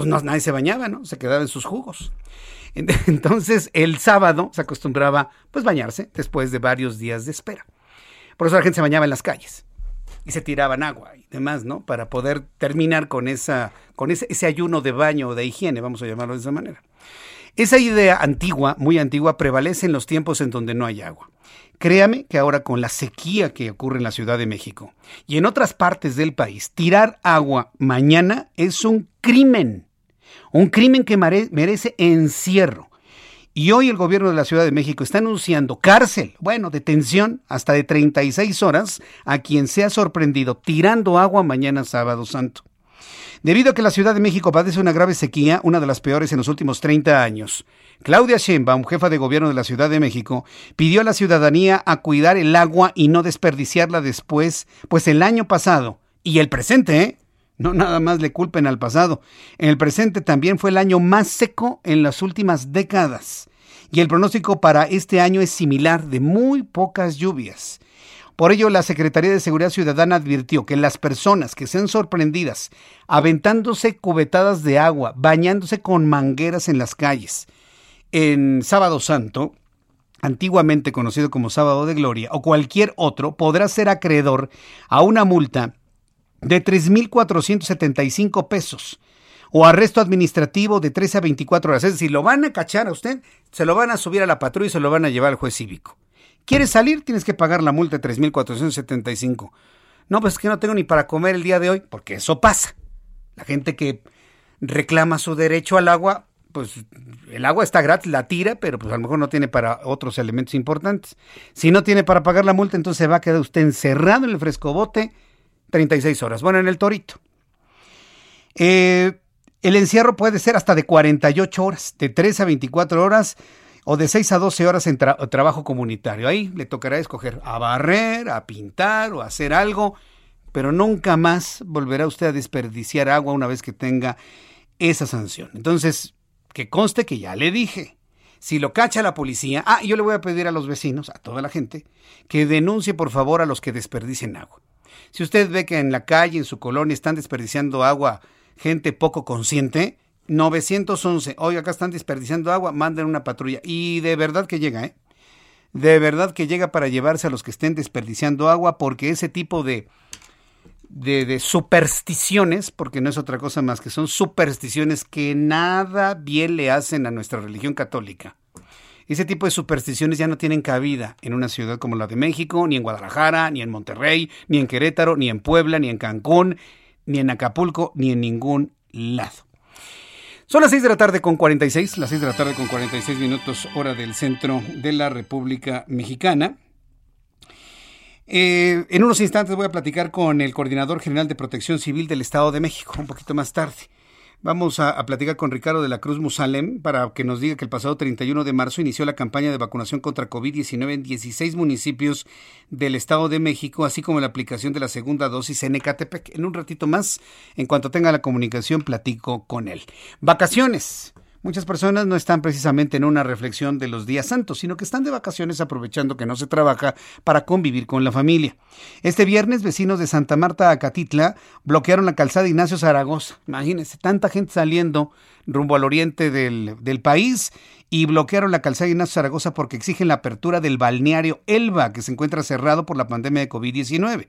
Entonces nadie se bañaba, ¿no? Se quedaba en sus jugos. Entonces el sábado se acostumbraba pues bañarse después de varios días de espera. Por eso la gente se bañaba en las calles y se tiraban agua y demás, ¿no? Para poder terminar con esa con ese, ese ayuno de baño o de higiene, vamos a llamarlo de esa manera. Esa idea antigua, muy antigua, prevalece en los tiempos en donde no hay agua. Créame que ahora con la sequía que ocurre en la Ciudad de México y en otras partes del país, tirar agua mañana es un crimen. Un crimen que merece encierro. Y hoy el gobierno de la Ciudad de México está anunciando cárcel, bueno, detención hasta de 36 horas a quien sea sorprendido tirando agua mañana sábado santo. Debido a que la Ciudad de México padece una grave sequía, una de las peores en los últimos 30 años, Claudia Sheinbaum, jefa de gobierno de la Ciudad de México, pidió a la ciudadanía a cuidar el agua y no desperdiciarla después, pues el año pasado y el presente, ¿eh? No nada más le culpen al pasado. El presente también fue el año más seco en las últimas décadas. Y el pronóstico para este año es similar, de muy pocas lluvias. Por ello, la Secretaría de Seguridad Ciudadana advirtió que las personas que sean sorprendidas aventándose cubetadas de agua, bañándose con mangueras en las calles, en Sábado Santo, antiguamente conocido como Sábado de Gloria, o cualquier otro, podrá ser acreedor a una multa de 3.475 pesos o arresto administrativo de 13 a 24 horas. Es decir, lo van a cachar a usted, se lo van a subir a la patrulla y se lo van a llevar al juez cívico. ¿Quieres salir? Tienes que pagar la multa de 3.475. No, pues es que no tengo ni para comer el día de hoy, porque eso pasa. La gente que reclama su derecho al agua, pues el agua está gratis, la tira, pero pues a lo mejor no tiene para otros elementos importantes. Si no tiene para pagar la multa, entonces se va a quedar usted encerrado en el frescobote 36 horas. Bueno, en el torito. Eh, el encierro puede ser hasta de 48 horas, de 3 a 24 horas o de 6 a 12 horas en trabajo comunitario. Ahí le tocará escoger a barrer, a pintar o a hacer algo, pero nunca más volverá usted a desperdiciar agua una vez que tenga esa sanción. Entonces, que conste que ya le dije. Si lo cacha la policía, ah, yo le voy a pedir a los vecinos, a toda la gente, que denuncie por favor a los que desperdicien agua. Si usted ve que en la calle, en su colonia, están desperdiciando agua gente poco consciente, 911, oiga, acá están desperdiciando agua, manden una patrulla. Y de verdad que llega, ¿eh? De verdad que llega para llevarse a los que estén desperdiciando agua, porque ese tipo de, de, de, supersticiones, porque no es otra cosa más que son supersticiones que nada bien le hacen a nuestra religión católica. Ese tipo de supersticiones ya no tienen cabida en una ciudad como la de México, ni en Guadalajara, ni en Monterrey, ni en Querétaro, ni en Puebla, ni en Cancún, ni en Acapulco, ni en ningún lado. Son las 6 de la tarde con 46, las 6 de la tarde con 46 minutos hora del centro de la República Mexicana. Eh, en unos instantes voy a platicar con el coordinador general de protección civil del Estado de México, un poquito más tarde. Vamos a, platicar con Ricardo de la Cruz Musalem para que nos diga que el pasado 31 de marzo inició la campaña de vacunación contra COVID-19 en 16 municipios del Estado de México, así como la aplicación de la segunda dosis en Ecatepec. En un ratito más, en cuanto tenga la comunicación, platico con él. Vacaciones. Muchas personas no están precisamente en una reflexión de los días santos, sino que están de vacaciones aprovechando que no se trabaja para convivir con la familia. Este viernes, vecinos de Santa Marta a Catitla bloquearon la calzada Ignacio Zaragoza. Imagínense, tanta gente saliendo rumbo al oriente del, del país y bloquearon la calzada Ignacio Zaragoza porque exigen la apertura del balneario Elba, que se encuentra cerrado por la pandemia de COVID-19.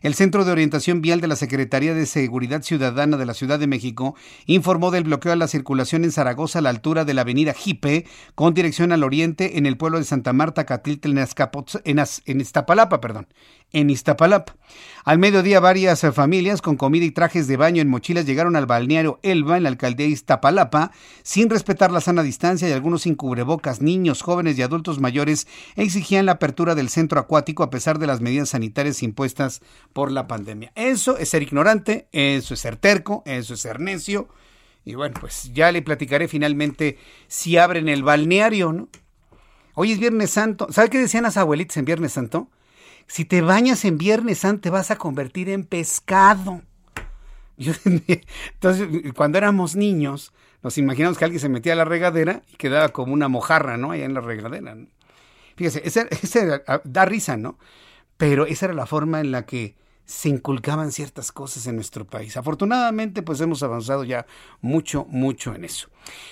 El Centro de Orientación Vial de la Secretaría de Seguridad Ciudadana de la Ciudad de México informó del bloqueo a la circulación en Zaragoza a la altura de la avenida Jipe, con dirección al oriente en el pueblo de Santa Marta, Catiltel, en, en Iztapalapa, perdón, en Iztapalapa. Al mediodía, varias familias con comida y trajes de baño en mochilas llegaron al balneario Elba, en la alcaldía de Iztapalapa, sin respetar la sana distancia y algunos sin cubrebocas, niños, jóvenes y adultos mayores exigían la apertura del centro acuático a pesar de las medidas sanitarias impuestas por la pandemia. Eso es ser ignorante, eso es ser terco, eso es ser necio. Y bueno, pues ya le platicaré finalmente si abren el balneario, ¿no? Hoy es Viernes Santo. ¿Sabe qué decían las abuelitas en Viernes Santo? Si te bañas en Viernes Santo, te vas a convertir en pescado. entonces, cuando éramos niños, nos imaginamos que alguien se metía a la regadera y quedaba como una mojarra, ¿no? Allá en la regadera. Fíjese, ese, ah, da risa, ¿no? Pero esa era la forma en la que se inculcaban ciertas cosas en nuestro país. Afortunadamente, pues hemos avanzado ya mucho, mucho en eso.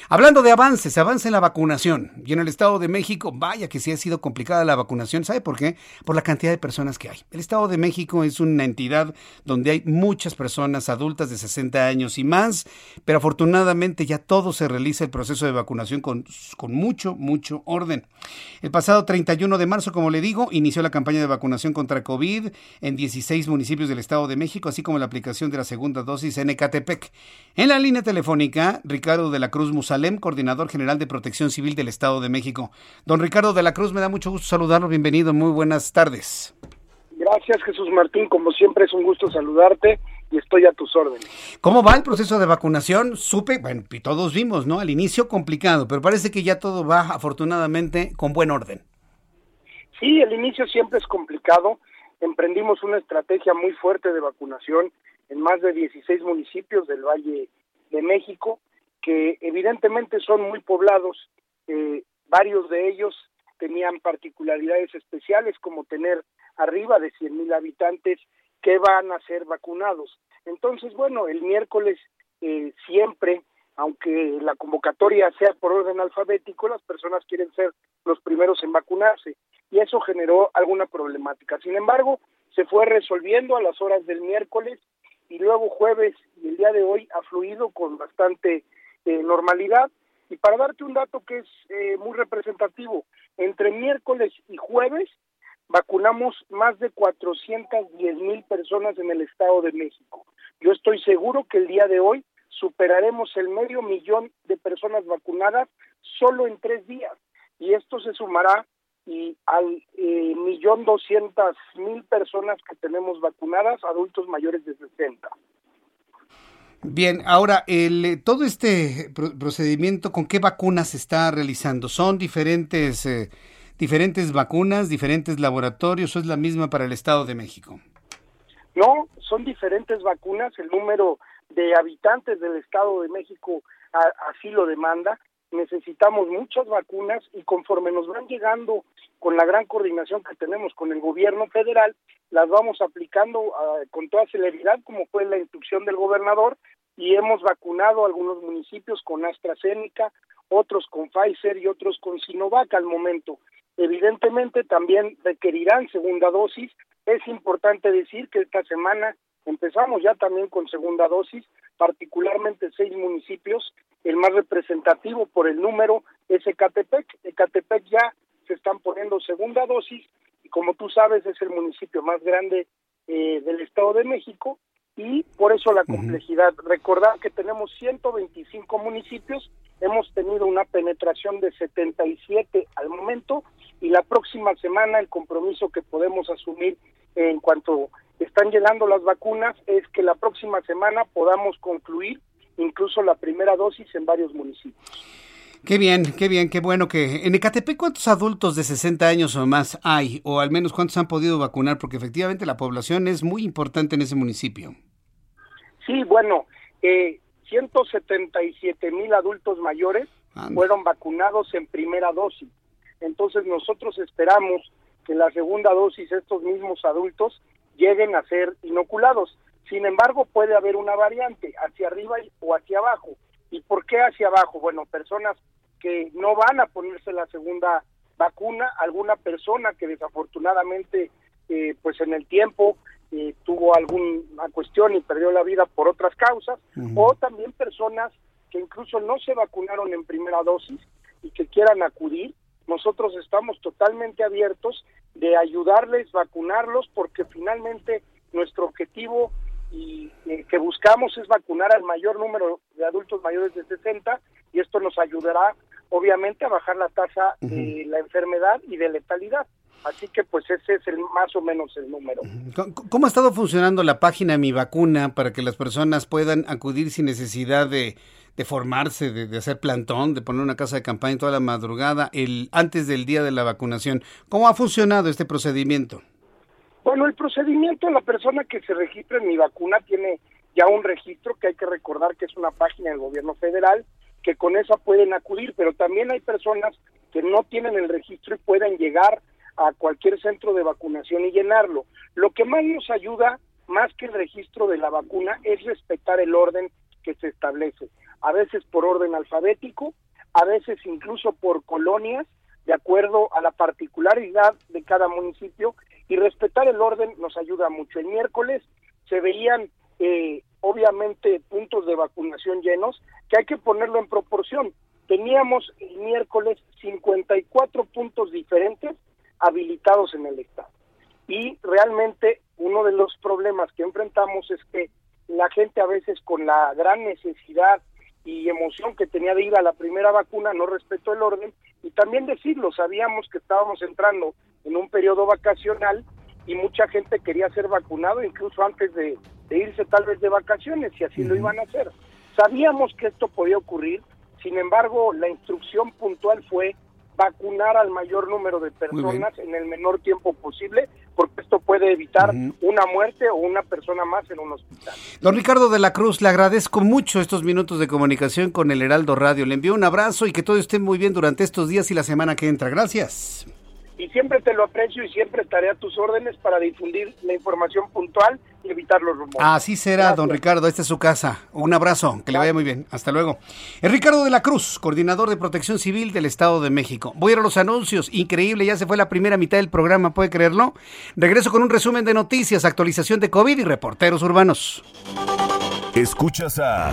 Hablando de avances, se avanza en la vacunación. Y en el Estado de México, vaya que sí ha sido complicada la vacunación. ¿Sabe por qué? Por la cantidad de personas que hay. El Estado de México es una entidad donde hay muchas personas adultas de 60 años y más, pero afortunadamente ya todo se realiza el proceso de vacunación con, con mucho, mucho orden. El pasado 31 de marzo, como le digo, inició la campaña de vacunación contra COVID en 16 municipios municipios del Estado de México, así como la aplicación de la segunda dosis en Ecatepec. En la línea telefónica, Ricardo de la Cruz Musalem, coordinador general de Protección Civil del Estado de México. Don Ricardo de la Cruz, me da mucho gusto saludarlo. Bienvenido, muy buenas tardes. Gracias, Jesús Martín. Como siempre, es un gusto saludarte y estoy a tus órdenes. ¿Cómo va el proceso de vacunación? Supe, bueno, y todos vimos, ¿no? Al inicio complicado, pero parece que ya todo va afortunadamente con buen orden. Sí, el inicio siempre es complicado. Emprendimos una estrategia muy fuerte de vacunación en más de 16 municipios del Valle de México, que evidentemente son muy poblados. Eh, varios de ellos tenían particularidades especiales como tener arriba de 100 mil habitantes que van a ser vacunados. Entonces, bueno, el miércoles eh, siempre, aunque la convocatoria sea por orden alfabético, las personas quieren ser los primeros en vacunarse y eso generó alguna problemática. Sin embargo, se fue resolviendo a las horas del miércoles y luego jueves y el día de hoy ha fluido con bastante eh, normalidad. Y para darte un dato que es eh, muy representativo, entre miércoles y jueves vacunamos más de 410 mil personas en el Estado de México. Yo estoy seguro que el día de hoy superaremos el medio millón de personas vacunadas solo en tres días y esto se sumará y al eh, millón doscientas mil personas que tenemos vacunadas, adultos mayores de 60. Bien, ahora, el, todo este procedimiento, ¿con qué vacunas se está realizando? ¿Son diferentes, eh, diferentes vacunas, diferentes laboratorios o es la misma para el Estado de México? No, son diferentes vacunas. El número de habitantes del Estado de México así lo demanda necesitamos muchas vacunas y conforme nos van llegando con la gran coordinación que tenemos con el gobierno federal, las vamos aplicando ah, con toda celeridad, como fue la instrucción del gobernador, y hemos vacunado algunos municipios con AstraZeneca, otros con Pfizer y otros con Sinovac al momento. Evidentemente también requerirán segunda dosis. Es importante decir que esta semana empezamos ya también con segunda dosis, particularmente seis municipios el más representativo por el número es Ecatepec. Ecatepec ya se están poniendo segunda dosis y como tú sabes es el municipio más grande eh, del Estado de México y por eso la complejidad. Recordar que tenemos 125 municipios, hemos tenido una penetración de 77 al momento y la próxima semana el compromiso que podemos asumir en cuanto están llegando las vacunas es que la próxima semana podamos concluir incluso la primera dosis en varios municipios. Qué bien, qué bien, qué bueno que... En Ecatepec, ¿cuántos adultos de 60 años o más hay? O al menos cuántos han podido vacunar? Porque efectivamente la población es muy importante en ese municipio. Sí, bueno, eh, 177 mil adultos mayores fueron vacunados en primera dosis. Entonces nosotros esperamos que la segunda dosis estos mismos adultos lleguen a ser inoculados. Sin embargo, puede haber una variante hacia arriba o hacia abajo. ¿Y por qué hacia abajo? Bueno, personas que no van a ponerse la segunda vacuna, alguna persona que desafortunadamente, eh, pues en el tiempo eh, tuvo alguna cuestión y perdió la vida por otras causas, o también personas que incluso no se vacunaron en primera dosis y que quieran acudir. Nosotros estamos totalmente abiertos de ayudarles, vacunarlos, porque finalmente nuestro objetivo y eh, que buscamos es vacunar al mayor número de adultos mayores de 60 y esto nos ayudará obviamente a bajar la tasa de la enfermedad y de letalidad. Así que pues ese es el más o menos el número. ¿Cómo ha estado funcionando la página Mi Vacuna para que las personas puedan acudir sin necesidad de, de formarse, de, de, hacer plantón, de poner una casa de campaña toda la madrugada, el antes del día de la vacunación? ¿Cómo ha funcionado este procedimiento? Bueno, el procedimiento, la persona que se registra en mi vacuna tiene ya un registro que hay que recordar que es una página del gobierno federal, que con esa pueden acudir, pero también hay personas que no tienen el registro y pueden llegar a cualquier centro de vacunación y llenarlo. Lo que más nos ayuda, más que el registro de la vacuna, es respetar el orden que se establece, a veces por orden alfabético, a veces incluso por colonias, de acuerdo a la particularidad de cada municipio y respetar el orden nos ayuda mucho. El miércoles se veían eh, obviamente puntos de vacunación llenos que hay que ponerlo en proporción. Teníamos el miércoles 54 puntos diferentes habilitados en el estado y realmente uno de los problemas que enfrentamos es que la gente a veces con la gran necesidad y emoción que tenía de ir a la primera vacuna no respetó el orden y también decirlo, sabíamos que estábamos entrando en un periodo vacacional y mucha gente quería ser vacunado incluso antes de, irse tal vez de vacaciones y así lo iban a hacer. Sabíamos que esto podía ocurrir, sin embargo la instrucción puntual fue vacunar al mayor número de personas en el menor tiempo posible, porque esto puede evitar una muerte o una persona más en un hospital. Don Ricardo de la Cruz, le agradezco mucho estos minutos de comunicación con el Heraldo Radio. Le envío un abrazo y que todo esté muy bien durante estos días y la semana que entra. Gracias y siempre te lo aprecio y siempre estaré a tus órdenes para difundir la información puntual y evitar los rumores. Así será, don Ricardo, esta es su casa. Un abrazo, que le vaya muy bien. Hasta luego. Es Ricardo de la Cruz, coordinador de Protección Civil del Estado de México. Voy a ir a los anuncios, increíble, ya se fue la primera mitad del programa, ¿puede creerlo? Regreso con un resumen de noticias, actualización de COVID y reporteros urbanos. Escuchas a...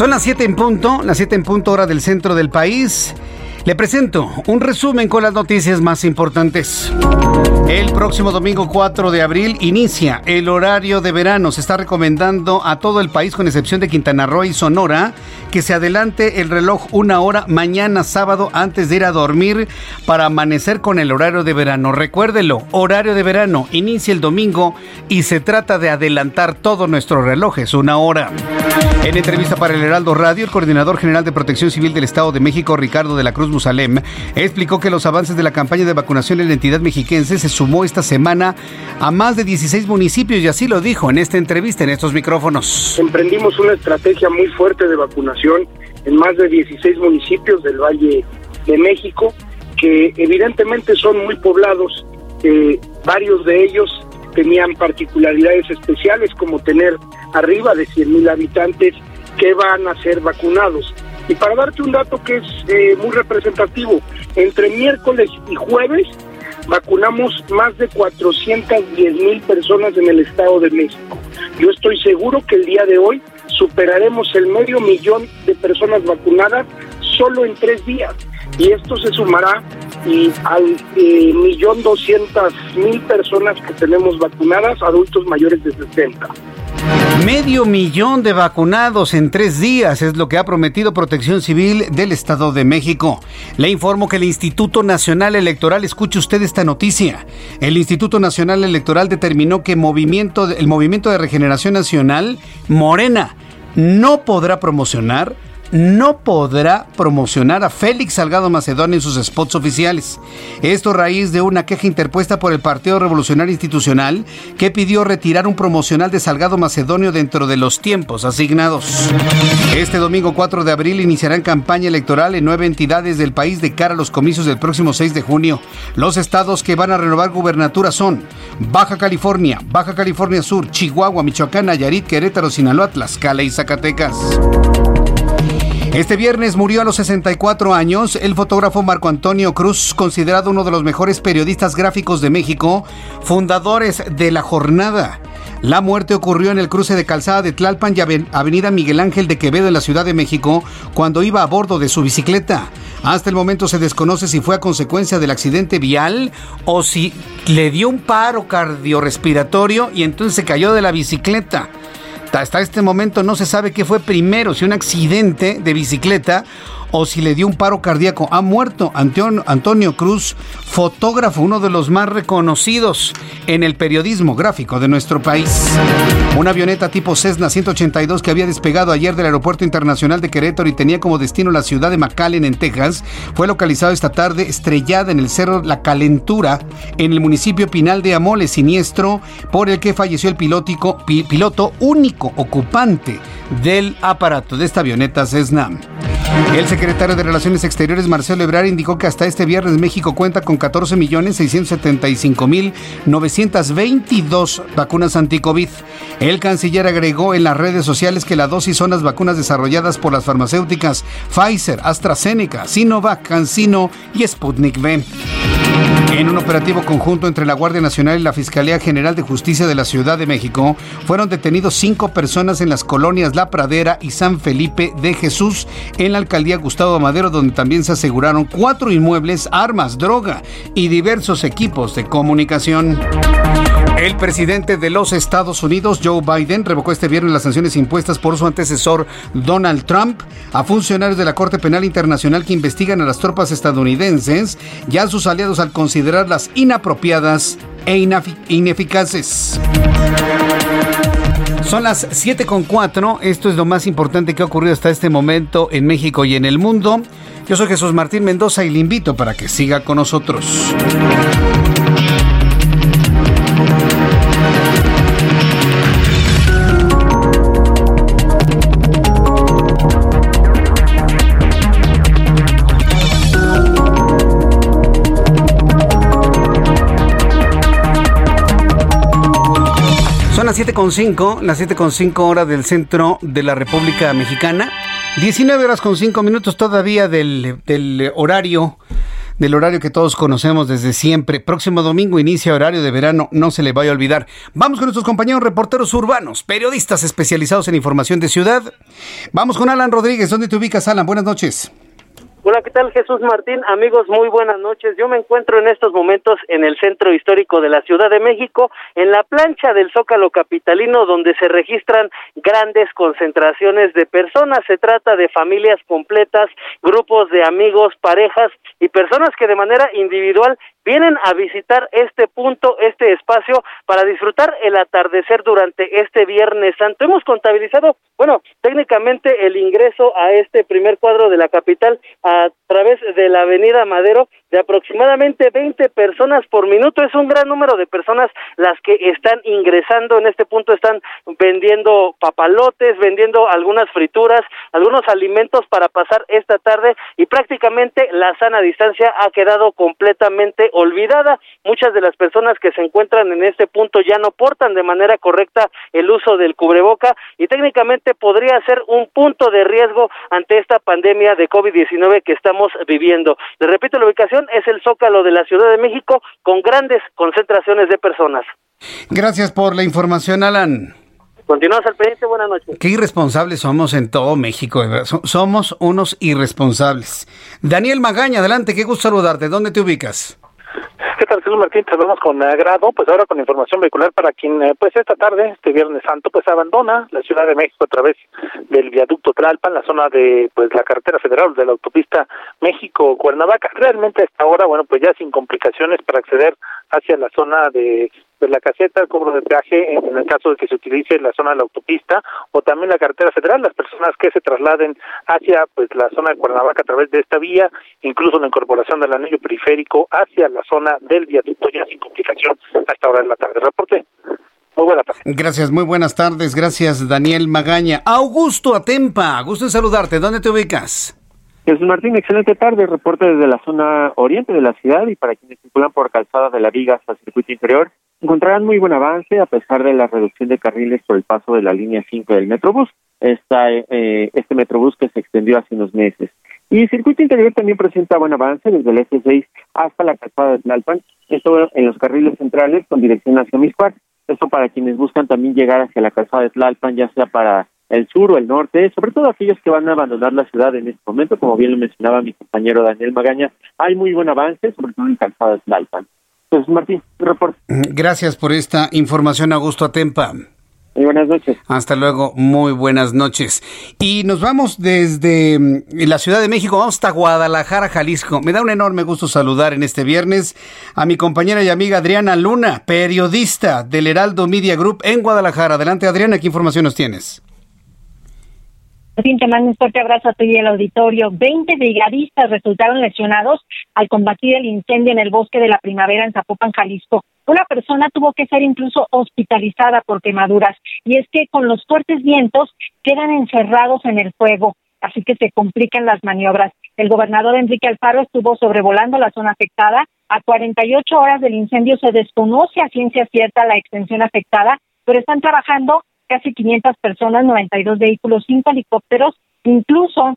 Son las 7 en punto, las 7 en punto hora del centro del país. Le presento un resumen con las noticias más importantes. El próximo domingo 4 de abril inicia el horario de verano. Se está recomendando a todo el país, con excepción de Quintana Roo y Sonora, que se adelante el reloj una hora mañana sábado antes de ir a dormir para amanecer con el horario de verano. Recuérdelo, horario de verano inicia el domingo y se trata de adelantar todos nuestros relojes una hora. En entrevista para el Heraldo Radio, el coordinador general de Protección Civil del Estado de México, Ricardo de la Cruz Musalem, explicó que los avances de la campaña de vacunación en la entidad mexiquense se sumó esta semana a más de 16 municipios y así lo dijo en esta entrevista, en estos micrófonos. Emprendimos una estrategia muy fuerte de vacunación en más de 16 municipios del Valle de México, que evidentemente son muy poblados, eh, varios de ellos tenían particularidades especiales como tener arriba de 100 mil habitantes que van a ser vacunados. Y para darte un dato que es eh, muy representativo, entre miércoles y jueves vacunamos más de 410 mil personas en el Estado de México. Yo estoy seguro que el día de hoy superaremos el medio millón de personas vacunadas solo en tres días. Y esto se sumará al eh, millón doscientas mil personas que tenemos vacunadas, adultos mayores de 60. Medio millón de vacunados en tres días es lo que ha prometido Protección Civil del Estado de México. Le informo que el Instituto Nacional Electoral, escuche usted esta noticia, el Instituto Nacional Electoral determinó que movimiento, el Movimiento de Regeneración Nacional, Morena, no podrá promocionar no podrá promocionar a Félix Salgado Macedonio en sus spots oficiales. Esto a raíz de una queja interpuesta por el Partido Revolucionario Institucional que pidió retirar un promocional de Salgado Macedonio dentro de los tiempos asignados. Este domingo 4 de abril iniciarán campaña electoral en nueve entidades del país de cara a los comicios del próximo 6 de junio. Los estados que van a renovar gubernatura son Baja California, Baja California Sur, Chihuahua, Michoacán, Nayarit, Querétaro, Sinaloa, Tlaxcala y Zacatecas. Este viernes murió a los 64 años el fotógrafo Marco Antonio Cruz, considerado uno de los mejores periodistas gráficos de México, fundadores de La Jornada. La muerte ocurrió en el cruce de Calzada de Tlalpan y Avenida Miguel Ángel de Quevedo en la Ciudad de México cuando iba a bordo de su bicicleta. Hasta el momento se desconoce si fue a consecuencia del accidente vial o si le dio un paro cardiorrespiratorio y entonces se cayó de la bicicleta. Hasta este momento no se sabe qué fue primero, si un accidente de bicicleta o si le dio un paro cardíaco. Ha muerto Antonio Cruz, fotógrafo, uno de los más reconocidos en el periodismo gráfico de nuestro país. Una avioneta tipo Cessna 182 que había despegado ayer del Aeropuerto Internacional de Querétaro y tenía como destino la ciudad de McAllen, en Texas, fue localizado esta tarde estrellada en el cerro La Calentura, en el municipio Pinal de Amole, siniestro por el que falleció el piloto único ocupante del aparato de esta avioneta Cessna. El secretario de Relaciones Exteriores, Marcelo Ebrard, indicó que hasta este viernes México cuenta con 14.675.922 vacunas anti-COVID. El canciller agregó en las redes sociales que la dosis son las vacunas desarrolladas por las farmacéuticas Pfizer, AstraZeneca, Sinovac, CanSino y Sputnik V. En un operativo conjunto entre la Guardia Nacional y la Fiscalía General de Justicia de la Ciudad de México, fueron detenidos cinco personas en las colonias La Pradera y San Felipe de Jesús, en la alcaldía Gustavo Madero, donde también se aseguraron cuatro inmuebles, armas, droga y diversos equipos de comunicación. El presidente de los Estados Unidos, Joe Biden, revocó este viernes las sanciones impuestas por su antecesor Donald Trump a funcionarios de la Corte Penal Internacional que investigan a las tropas estadounidenses y a sus aliados al considerarlas inapropiadas e ineficaces. Son las 7.4. Esto es lo más importante que ha ocurrido hasta este momento en México y en el mundo. Yo soy Jesús Martín Mendoza y le invito para que siga con nosotros. Las 7.5, las 7.5 horas del centro de la República Mexicana. 19 horas con 5 minutos todavía del, del horario del horario que todos conocemos desde siempre. Próximo domingo inicia horario de verano, no se le vaya a olvidar. Vamos con nuestros compañeros reporteros urbanos, periodistas especializados en información de ciudad. Vamos con Alan Rodríguez. ¿Dónde te ubicas, Alan? Buenas noches. Hola, ¿qué tal Jesús Martín? Amigos, muy buenas noches. Yo me encuentro en estos momentos en el centro histórico de la Ciudad de México, en la plancha del Zócalo Capitalino, donde se registran grandes concentraciones de personas. Se trata de familias completas, grupos de amigos, parejas y personas que de manera individual vienen a visitar este punto, este espacio, para disfrutar el atardecer durante este Viernes Santo. Hemos contabilizado, bueno, técnicamente el ingreso a este primer cuadro de la capital a través de la Avenida Madero de aproximadamente 20 personas por minuto. Es un gran número de personas las que están ingresando en este punto, están vendiendo papalotes, vendiendo algunas frituras, algunos alimentos para pasar esta tarde y prácticamente la sana distancia ha quedado completamente olvidada. Muchas de las personas que se encuentran en este punto ya no portan de manera correcta el uso del cubreboca y técnicamente podría ser un punto de riesgo ante esta pandemia de COVID-19 que estamos viviendo. Le repito la ubicación es el Zócalo de la Ciudad de México con grandes concentraciones de personas. Gracias por la información, Alan. Continuamos al pendiente, buenas noches. Qué irresponsables somos en todo México, somos unos irresponsables. Daniel Magaña, adelante, qué gusto saludarte. ¿Dónde te ubicas? ¿Qué tal, Jesús Martín? Te vemos con agrado, pues ahora con información vehicular para quien, eh, pues esta tarde, este Viernes Santo, pues abandona la Ciudad de México a través del viaducto Tlalpan, la zona de, pues la carretera federal de la autopista México-Cuernavaca. Realmente a esta hora, bueno, pues ya sin complicaciones para acceder hacia la zona de de la caseta, el cobro de peaje en, el caso de que se utilice la zona de la autopista o también la carretera federal, las personas que se trasladen hacia pues la zona de Cuernavaca a través de esta vía, incluso la incorporación del anillo periférico hacia la zona del viaducto ya sin complicación hasta ahora de la tarde. Reporte. Muy buenas tardes. Gracias, muy buenas tardes. Gracias, Daniel Magaña. Augusto Atempa, gusto en saludarte. ¿Dónde te ubicas? Jesús Martín, excelente tarde. Reporte desde la zona oriente de la ciudad y para quienes circulan por calzada de la Viga hasta el circuito interior, encontrarán muy buen avance a pesar de la reducción de carriles por el paso de la línea 5 del Metrobús. Está eh, este Metrobús que se extendió hace unos meses. Y el circuito interior también presenta buen avance desde el S6 hasta la calzada de Tlalpan, esto en los carriles centrales con dirección hacia Miscuac. Esto para quienes buscan también llegar hacia la calzada de Tlalpan, ya sea para el sur o el norte, sobre todo aquellos que van a abandonar la ciudad en este momento, como bien lo mencionaba mi compañero Daniel Magaña, hay muy buen avance, sobre todo en calzada de Tlalpan. Pues Martín, reporte. Gracias por esta información, Augusto Atempa. Muy buenas noches. Hasta luego, muy buenas noches. Y nos vamos desde mm, la Ciudad de México, vamos hasta Guadalajara, Jalisco. Me da un enorme gusto saludar en este viernes a mi compañera y amiga Adriana Luna, periodista del Heraldo Media Group en Guadalajara. Adelante, Adriana, ¿qué información nos tienes? Te mando un fuerte abrazo a ti y al auditorio. Veinte brigadistas resultaron lesionados al combatir el incendio en el bosque de la primavera en Zapopan, Jalisco. Una persona tuvo que ser incluso hospitalizada por quemaduras. Y es que con los fuertes vientos quedan encerrados en el fuego, así que se complican las maniobras. El gobernador Enrique Alfaro estuvo sobrevolando la zona afectada. A 48 horas del incendio se desconoce a ciencia cierta la extensión afectada, pero están trabajando casi 500 personas, 92 vehículos, 5 helicópteros, incluso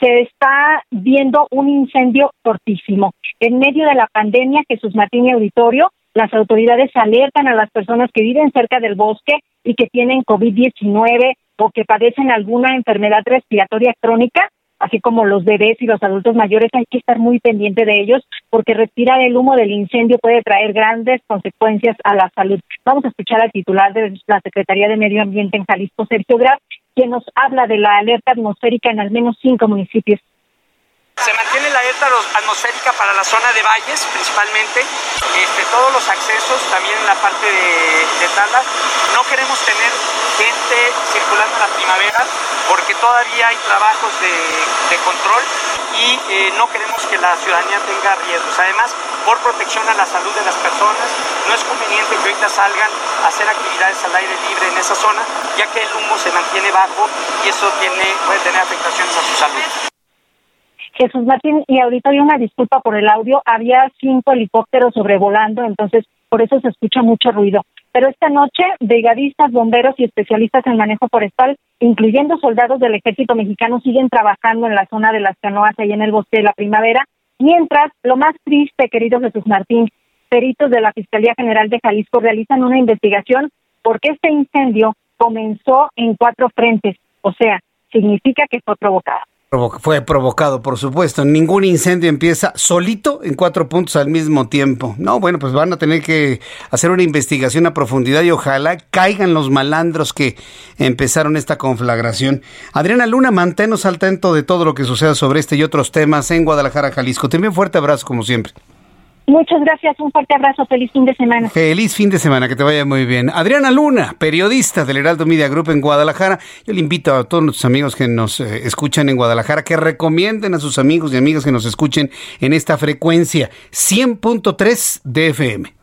se está viendo un incendio fortísimo. En medio de la pandemia, Jesús Martín y Auditorio, las autoridades alertan a las personas que viven cerca del bosque y que tienen COVID-19 o que padecen alguna enfermedad respiratoria crónica así como los bebés y los adultos mayores, hay que estar muy pendiente de ellos porque respirar el humo del incendio puede traer grandes consecuencias a la salud. Vamos a escuchar al titular de la Secretaría de Medio Ambiente en Jalisco, Sergio Graf, quien nos habla de la alerta atmosférica en al menos cinco municipios. Se mantiene la alerta atmosférica para la zona de valles principalmente, este, todos los accesos, también en la parte de, de No queremos tener gente circulando en la primavera porque todavía hay trabajos de, control y eh, no queremos que la ciudadanía tenga riesgos. Además, por protección a la salud de las personas, no es conveniente que ahorita salgan a hacer actividades al aire libre en esa zona, ya que el humo se mantiene bajo y eso tiene, puede tener afectaciones a su salud. Jesús Martín, y ahorita hay una disculpa por el audio, había cinco helicópteros sobrevolando, entonces por eso se escucha mucho ruido. Pero esta noche, brigadistas, bomberos y especialistas en manejo forestal, incluyendo soldados del ejército mexicano, siguen trabajando en la zona de las canoas ahí en el bosque de la primavera, mientras, lo más triste, querido Jesús Martín, peritos de la Fiscalía General de Jalisco realizan una investigación porque este incendio comenzó en cuatro frentes, o sea, significa que fue provocado fue provocado, por supuesto. Ningún incendio empieza solito en cuatro puntos al mismo tiempo. No, bueno, pues van a tener que hacer una investigación a profundidad y ojalá caigan los malandros que empezaron esta conflagración. Adriana Luna, manténnos al tanto de todo lo que suceda sobre este y otros temas en Guadalajara, Jalisco. Te un fuerte abrazo, como siempre. Muchas gracias, un fuerte abrazo, feliz fin de semana. Feliz fin de semana, que te vaya muy bien. Adriana Luna, periodista del Heraldo Media Group en Guadalajara. Yo le invito a todos nuestros amigos que nos eh, escuchan en Guadalajara que recomienden a sus amigos y amigas que nos escuchen en esta frecuencia 100.3 de FM.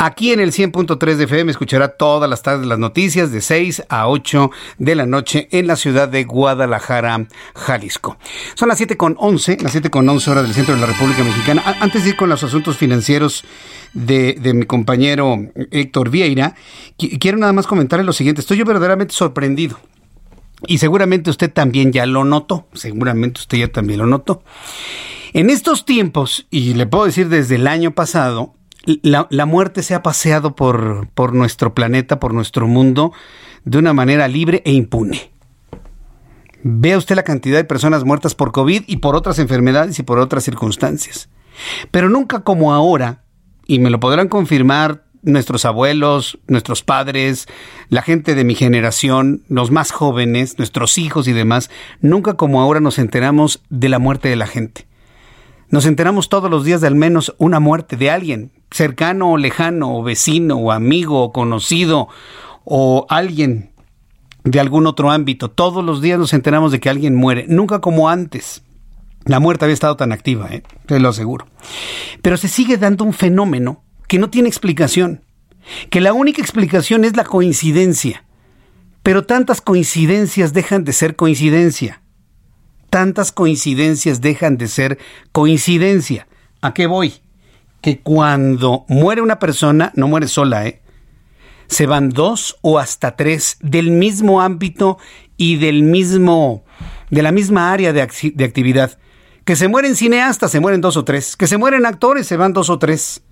Aquí en el 100.3 de FM escuchará todas las tardes las noticias de 6 a 8 de la noche en la ciudad de Guadalajara, Jalisco. Son las 7 con 11, las 7 con 11 horas del centro de la República Mexicana. Antes de ir con los asuntos financieros de, de mi compañero Héctor Vieira, quiero nada más comentarle lo siguiente. Estoy yo verdaderamente sorprendido. Y seguramente usted también ya lo notó, seguramente usted ya también lo notó. En estos tiempos, y le puedo decir desde el año pasado, la, muerte se ha paseado por, por nuestro planeta, por nuestro mundo, de una manera libre e impune. Vea usted la cantidad de personas muertas por COVID y por otras enfermedades y por otras circunstancias. Pero nunca como ahora, y me lo podrán confirmar nuestros abuelos, nuestros padres, la gente de mi generación, los más jóvenes, nuestros hijos y demás, nunca como ahora nos enteramos de la muerte de la gente. Nos enteramos todos los días de al menos una muerte de alguien, cercano o lejano, o vecino, o amigo, o conocido, o alguien de algún otro ámbito. Todos los días nos enteramos de que alguien muere, nunca como antes. La muerte había estado tan activa, ¿eh? te lo aseguro. Pero se sigue dando un fenómeno que no tiene explicación, que la única explicación es la coincidencia. Pero tantas coincidencias dejan de ser coincidencia tantas coincidencias dejan de ser coincidencia. ¿A qué voy? Que cuando muere una persona, no muere sola, ¿eh? Se van dos o hasta tres del mismo ámbito y del mismo, de la misma área de, de actividad. Que se mueren cineastas, se mueren dos o tres. Que se mueren actores, se van dos o tres.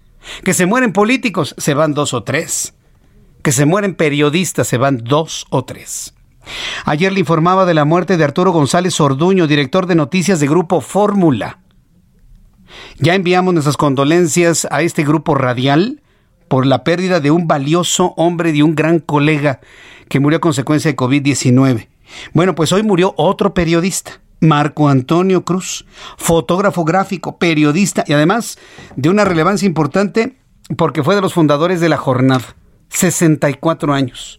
Que se mueren políticos, se van dos o tres. Que se mueren periodistas, se van dos o tres. Ayer le informaba de la muerte de Arturo González Orduño, director de noticias de Grupo Fórmula. Ya enviamos nuestras condolencias a este grupo radial por la pérdida de un valioso hombre, de un gran colega que murió a consecuencia de COVID-19. Bueno, pues hoy murió otro periodista, Marco Antonio Cruz, fotógrafo gráfico, periodista y además de una relevancia importante porque fue de los fundadores de la jornada, 64 años.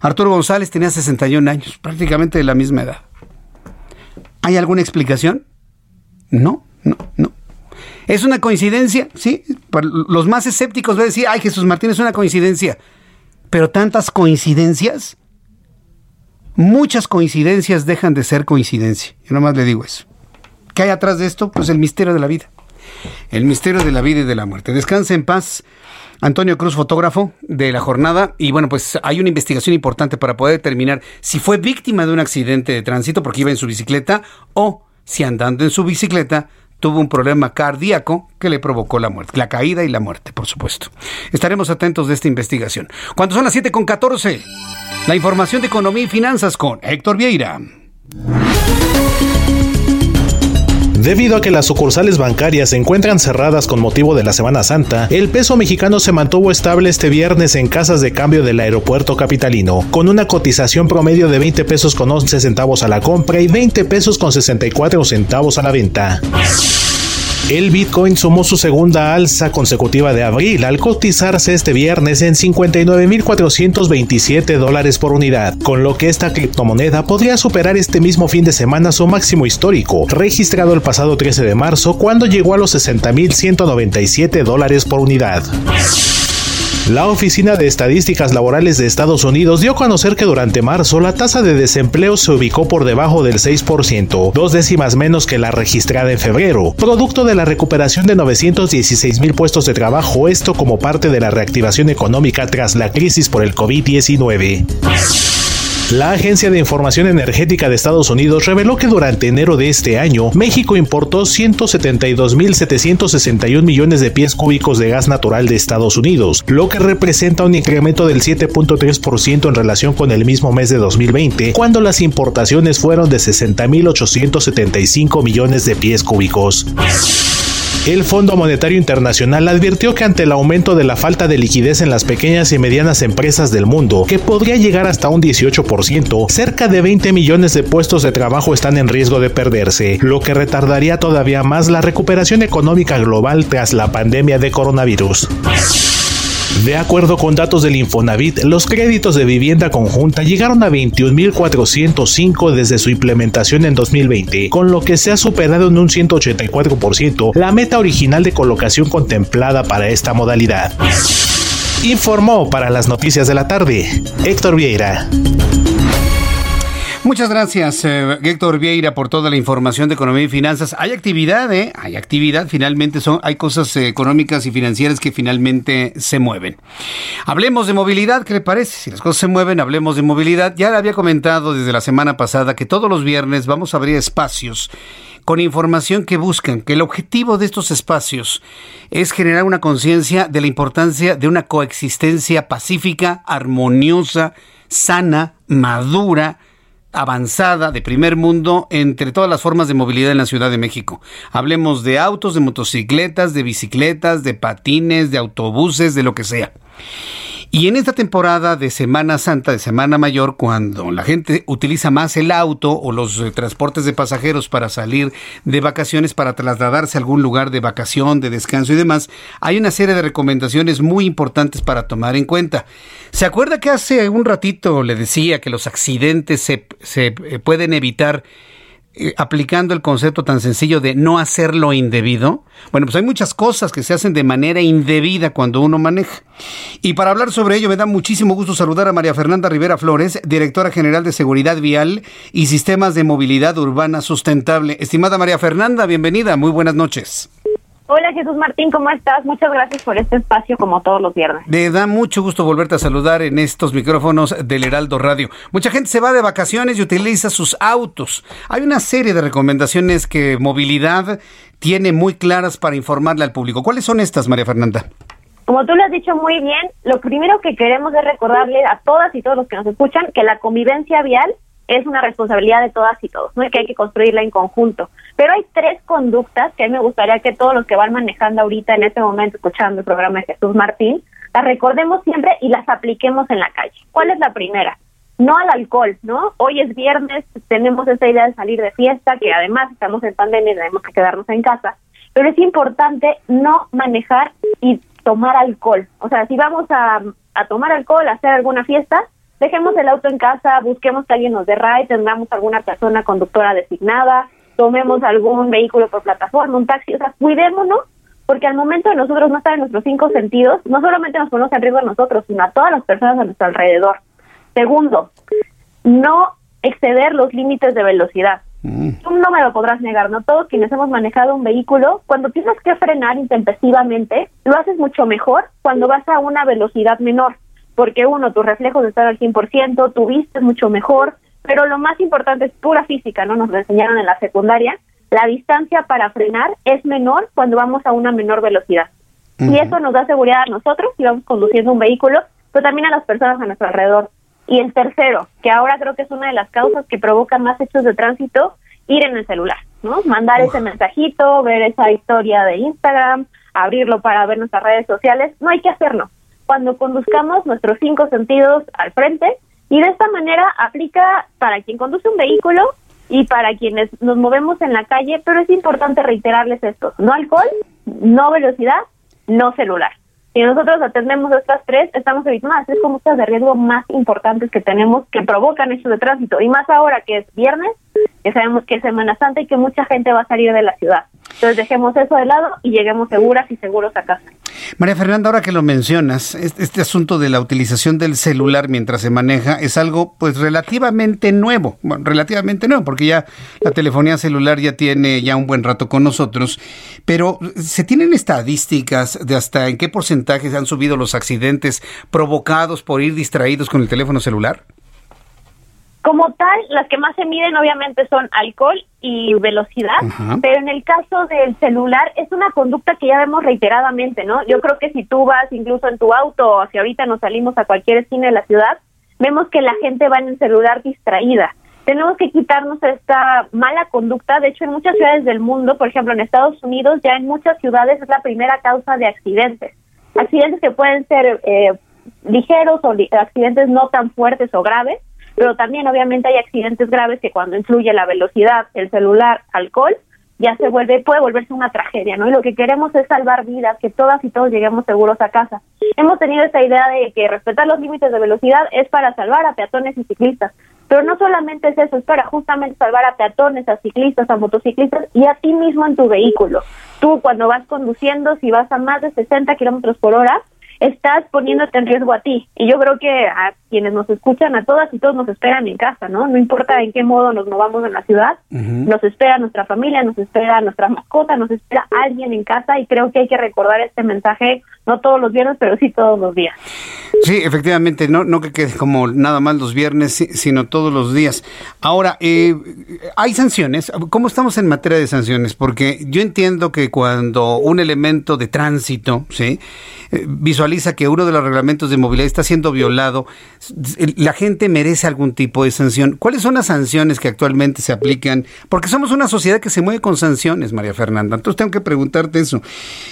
Arturo González tenía 61 años, prácticamente de la misma edad. ¿Hay alguna explicación? No, no, no. ¿Es una coincidencia? Sí. Los más escépticos van a decir, ay, Jesús Martín, es una coincidencia. Pero tantas coincidencias, muchas coincidencias dejan de ser coincidencia. Yo nomás le digo eso. ¿Qué hay atrás de esto? Pues el misterio de la vida. El misterio de la vida y de la muerte. Descanse en paz. Antonio Cruz, fotógrafo de la jornada. Y bueno, pues hay una investigación importante para poder determinar si fue víctima de un accidente de tránsito porque iba en su bicicleta o si andando en su bicicleta tuvo un problema cardíaco que le provocó la muerte, la caída y la muerte, por supuesto. Estaremos atentos de esta investigación. Cuando son las 7 con 14, la información de economía y finanzas con Héctor Vieira. Debido a que las sucursales bancarias se encuentran cerradas con motivo de la Semana Santa, el peso mexicano se mantuvo estable este viernes en casas de cambio del aeropuerto capitalino, con una cotización promedio de 20 pesos con 11 centavos a la compra y 20 pesos con 64 centavos a la venta. El Bitcoin sumó su segunda alza consecutiva de abril al cotizarse este viernes en 59.427 dólares por unidad, con lo que esta criptomoneda podría superar este mismo fin de semana su máximo histórico, registrado el pasado 13 de marzo cuando llegó a los 60.197 dólares por unidad. La Oficina de Estadísticas Laborales de Estados Unidos dio a conocer que durante marzo la tasa de desempleo se ubicó por debajo del 6%, dos décimas menos que la registrada en febrero, producto de la recuperación de 916 mil puestos de trabajo, esto como parte de la reactivación económica tras la crisis por el COVID-19. La Agencia de Información Energética de Estados Unidos reveló que durante enero de este año, México importó 172.761 millones de pies cúbicos de gas natural de Estados Unidos, lo que representa un incremento del 7.3% en relación con el mismo mes de 2020, cuando las importaciones fueron de 60.875 millones de pies cúbicos. El Fondo Monetario Internacional advirtió que ante el aumento de la falta de liquidez en las pequeñas y medianas empresas del mundo, que podría llegar hasta un 18%, cerca de 20 millones de puestos de trabajo están en riesgo de perderse, lo que retardaría todavía más la recuperación económica global tras la pandemia de coronavirus. De acuerdo con datos del Infonavit, los créditos de vivienda conjunta llegaron a 21.405 desde su implementación en 2020, con lo que se ha superado en un 184% la meta original de colocación contemplada para esta modalidad. Informó para las noticias de la tarde Héctor Vieira. Muchas gracias, eh, Héctor Vieira, por toda la información de economía y finanzas. Hay actividad, ¿eh? Hay actividad. Finalmente son, hay cosas eh, económicas y financieras que finalmente se mueven. Hablemos de movilidad, ¿qué le parece? Si las cosas se mueven, hablemos de movilidad. Ya le había comentado desde la semana pasada que todos los viernes vamos a abrir espacios con información que buscan, que el objetivo de estos espacios es generar una conciencia de la importancia de una coexistencia pacífica, armoniosa, sana, madura, avanzada de primer mundo entre todas las formas de movilidad en la Ciudad de México. Hablemos de autos, de motocicletas, de bicicletas, de patines, de autobuses, de lo que sea. Y en esta temporada de Semana Santa, de Semana Mayor, cuando la gente utiliza más el auto o los eh, transportes de pasajeros para salir de vacaciones, para trasladarse a algún lugar de vacación, de descanso y demás, hay una serie de recomendaciones muy importantes para tomar en cuenta. ¿Se acuerda que hace un ratito le decía que los accidentes se, se eh, pueden evitar? Eh, aplicando el concepto tan sencillo de no hacerlo indebido? Bueno, pues hay muchas cosas que se hacen de manera indebida cuando uno maneja. Y para hablar sobre ello me da muchísimo gusto saludar a María Fernanda Rivera Flores, directora general de Seguridad Vial y Sistemas de Movilidad Urbana Sustentable. Estimada María Fernanda, bienvenida, muy buenas noches. Hola Jesús Martín, ¿cómo estás? Muchas gracias por este espacio como todos los viernes. Me da mucho gusto volverte a saludar en estos micrófonos del Heraldo Radio. Mucha gente se va de vacaciones y utiliza sus autos. Hay una serie de recomendaciones que movilidad tiene muy claras para informarle al público. ¿Cuáles son estas, María Fernanda? Como tú lo has dicho muy bien, lo primero que queremos es recordarle a todas y todos los que nos escuchan que la convivencia vial es una responsabilidad de todas y todos, ¿no? que hay que construirla en conjunto. Pero hay tres conductas que a mí me gustaría que todos los que van manejando ahorita en este momento escuchando el programa de Jesús Martín las recordemos siempre y las apliquemos en la calle. ¿Cuál es la primera? No al alcohol, ¿no? Hoy es viernes, tenemos esa idea de salir de fiesta, que además estamos en pandemia y tenemos que quedarnos en casa, pero es importante no manejar y tomar alcohol. O sea, si vamos a, a tomar alcohol, a hacer alguna fiesta, dejemos el auto en casa, busquemos que alguien nos dé ride, tengamos alguna persona conductora designada, tomemos algún vehículo por plataforma, un taxi, o sea, cuidémonos, porque al momento de nosotros no estar en nuestros cinco sentidos, no solamente nos ponemos en riesgo a nosotros, sino a todas las personas a nuestro alrededor. Segundo, no exceder los límites de velocidad. Tú no me lo podrás negar, ¿no? Todos quienes hemos manejado un vehículo, cuando tienes que frenar intempestivamente, lo haces mucho mejor cuando vas a una velocidad menor, porque uno, tus reflejos están al 100%, tu vista es mucho mejor, pero lo más importante es pura física, ¿no? Nos lo enseñaron en la secundaria, la distancia para frenar es menor cuando vamos a una menor velocidad. Y eso nos da seguridad a nosotros si vamos conduciendo un vehículo, pero también a las personas a nuestro alrededor. Y el tercero, que ahora creo que es una de las causas que provoca más hechos de tránsito, ir en el celular, ¿no? Mandar ese mensajito, ver esa historia de Instagram, abrirlo para ver nuestras redes sociales, no hay que hacerlo. Cuando conduzcamos nuestros cinco sentidos al frente y de esta manera aplica para quien conduce un vehículo y para quienes nos movemos en la calle, pero es importante reiterarles esto, no alcohol, no velocidad, no celular. Si nosotros atendemos estas tres, estamos evitando las tres conductas de riesgo más importantes que tenemos que provocan hechos de tránsito. Y más ahora que es viernes, que sabemos que es Semana Santa y que mucha gente va a salir de la ciudad. Entonces dejemos eso de lado y lleguemos seguras y seguros a casa. María Fernanda, ahora que lo mencionas, este asunto de la utilización del celular mientras se maneja es algo pues relativamente nuevo, bueno, relativamente nuevo, porque ya la telefonía celular ya tiene ya un buen rato con nosotros, pero ¿se tienen estadísticas de hasta en qué porcentaje se han subido los accidentes provocados por ir distraídos con el teléfono celular? Como tal, las que más se miden obviamente son alcohol y velocidad, pero en el caso del celular es una conducta que ya vemos reiteradamente, ¿no? Yo creo que si tú vas incluso en tu auto o si ahorita nos salimos a cualquier esquina de la ciudad, vemos que la gente va en el celular distraída. Tenemos que quitarnos esta mala conducta. De hecho, en muchas ciudades del mundo, por ejemplo en Estados Unidos, ya en muchas ciudades es la primera causa de accidentes. Accidentes que pueden ser eh, ligeros o accidentes no tan fuertes o graves, pero también obviamente hay accidentes graves que cuando influye la velocidad, el celular, alcohol, ya se vuelve, puede volverse una tragedia, ¿no? Y lo que queremos es salvar vidas, que todas y todos lleguemos seguros a casa. Hemos tenido esta idea de que respetar los límites de velocidad es para salvar a peatones y ciclistas, pero no solamente es eso, es para justamente salvar a peatones, a ciclistas, a motociclistas y a ti mismo en tu vehículo. Tú cuando vas conduciendo, si vas a más de 60 kilómetros por hora, estás poniéndote en riesgo a ti. Y yo creo que a quienes nos escuchan, a todas y todos nos esperan en casa, ¿no? No importa en qué modo nos movamos en la ciudad, nos espera nuestra familia, nos espera nuestra mascota, nos espera alguien en casa y creo que hay que recordar este mensaje, no todos los viernes, pero sí todos los días. Sí, efectivamente, no, no que quede como nada más los viernes, sino todos los días. Ahora, eh, hay sanciones. ¿Cómo estamos en materia de sanciones? Porque yo entiendo que cuando un elemento de tránsito, ¿sí? Eh, visualiza que uno de los reglamentos de movilidad está siendo violado, la gente merece algún tipo de sanción. ¿Cuáles son las sanciones que actualmente se aplican? Porque somos una sociedad que se mueve con sanciones, María Fernanda. Entonces tengo que preguntarte eso.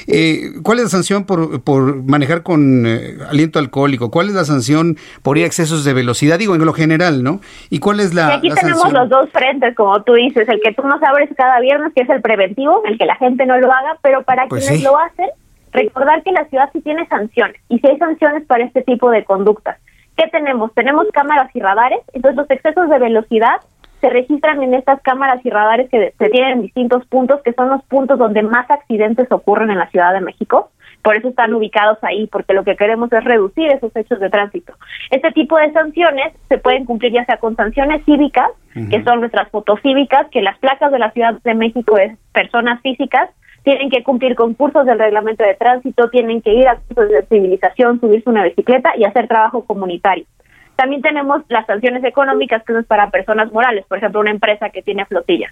Eh, ¿Cuál es la sanción por, por manejar con eh, aliento alcohólico? ¿Cuál es la sanción por ir a excesos de velocidad? Digo, en lo general, ¿no? ¿Y cuál es la, y aquí tenemos los dos frentes, como tú dices, el que tú nos abres cada viernes, que es el preventivo, el que la gente no lo haga, pero para pues quienes lo hacen, recordar que la ciudad sí tiene sanciones y si hay sanciones para este tipo de conductas. ¿Qué tenemos? Tenemos cámaras y radares, entonces los excesos de velocidad se registran en estas cámaras y radares que se tienen en distintos puntos, que son los puntos donde más accidentes ocurren en la Ciudad de México. Por eso están ubicados ahí, porque lo que queremos es reducir esos hechos de tránsito. Este tipo de sanciones se pueden cumplir ya sea con sanciones cívicas, que son nuestras fotocívicas, que las placas de la Ciudad de México es personas físicas, tienen que cumplir con cursos del reglamento de tránsito, tienen que ir a cursos de civilización, subirse una bicicleta y hacer trabajo comunitario. También tenemos las sanciones económicas que son para personas morales, por ejemplo, una empresa que tiene flotilla.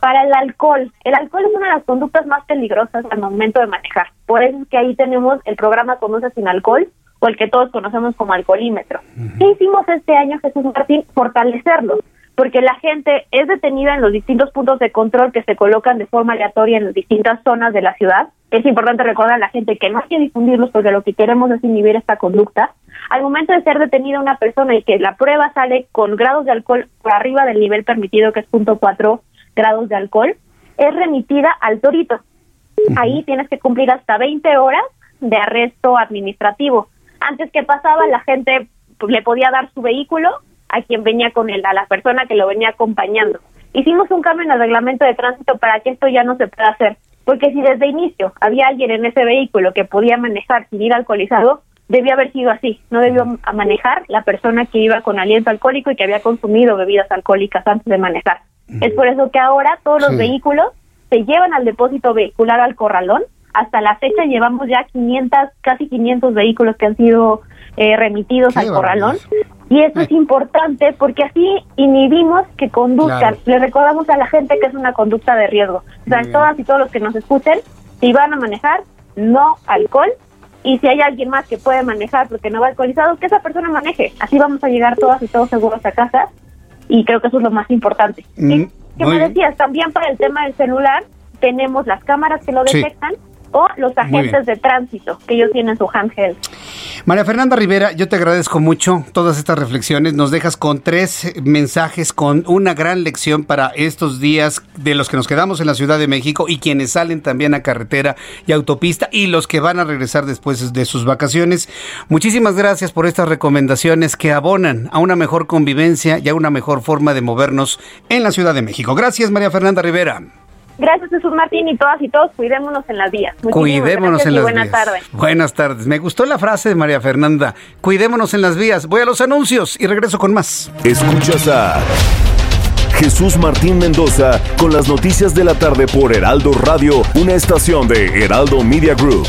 Para el alcohol, el alcohol es una de las conductas más peligrosas al momento de manejar. Por eso es que ahí tenemos el programa Conoce sin alcohol o el que todos conocemos como alcoholímetro. ¿Qué hicimos este año, Jesús Martín? Fortalecerlo porque la gente es detenida en los distintos puntos de control que se colocan de forma aleatoria en las distintas zonas de la ciudad. Es importante recordar a la gente que no hay que difundirlos porque lo que queremos es inhibir esta conducta. Al momento de ser detenida una persona y que la prueba sale con grados de alcohol por arriba del nivel permitido, que es 0.4 grados de alcohol, es remitida al torito. Ahí tienes que cumplir hasta 20 horas de arresto administrativo. Antes que pasaba, la gente pues, le podía dar su vehículo a quien venía con él, a la persona que lo venía acompañando. Hicimos un cambio en el reglamento de tránsito para que esto ya no se pueda hacer, porque si desde inicio había alguien en ese vehículo que podía manejar sin ir alcoholizado, debía haber sido así, no debió manejar la persona que iba con aliento alcohólico y que había consumido bebidas alcohólicas antes de manejar. Es por eso que ahora todos los vehículos se llevan al depósito vehicular al corralón. Hasta la fecha llevamos ya 500, casi 500 vehículos que han sido eh, remitidos al corralón. Y eso es importante porque así inhibimos que conduzcan. Le recordamos a la gente que es una conducta de riesgo. O sea, todas y todos los que nos escuchen, si van a manejar, no alcohol. Y si hay alguien más que puede manejar porque no va alcoholizado, que esa persona maneje. Así vamos a llegar todas y todos seguros a casa. Y creo que eso es lo más importante. Mm, ¿Qué me decías? También para el tema del celular, tenemos las cámaras que lo Sí. O los agentes de tránsito, que ellos tienen su handheld. María Fernanda Rivera, yo te agradezco mucho todas estas reflexiones. Nos dejas con tres mensajes, con una gran lección para estos días de los que nos quedamos en la Ciudad de México y quienes salen también a carretera y autopista y los que van a regresar después de sus vacaciones. Muchísimas gracias por estas recomendaciones que abonan a una mejor convivencia y a una mejor forma de movernos en la Ciudad de México. Gracias, María Fernanda Rivera. Gracias Jesús Martín y todas y todos, cuidémonos en las vías. Muchísimas Cuidémonos en las buenas vías. tardes. Buenas tardes. Me gustó la frase de María Fernanda. Cuidémonos en las vías. Voy a los anuncios y regreso con más. Escuchas a Jesús Martín Mendoza con las noticias de la tarde por Heraldo Radio, una estación de Heraldo Media Group.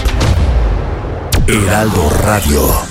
Heraldo Radio.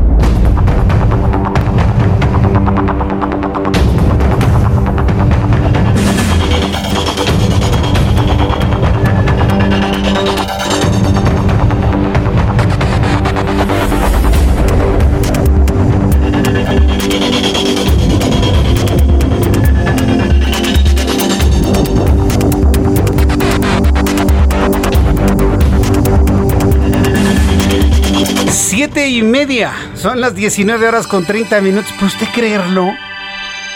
Son las 19 horas con 30 minutos. ¿Puede usted creerlo?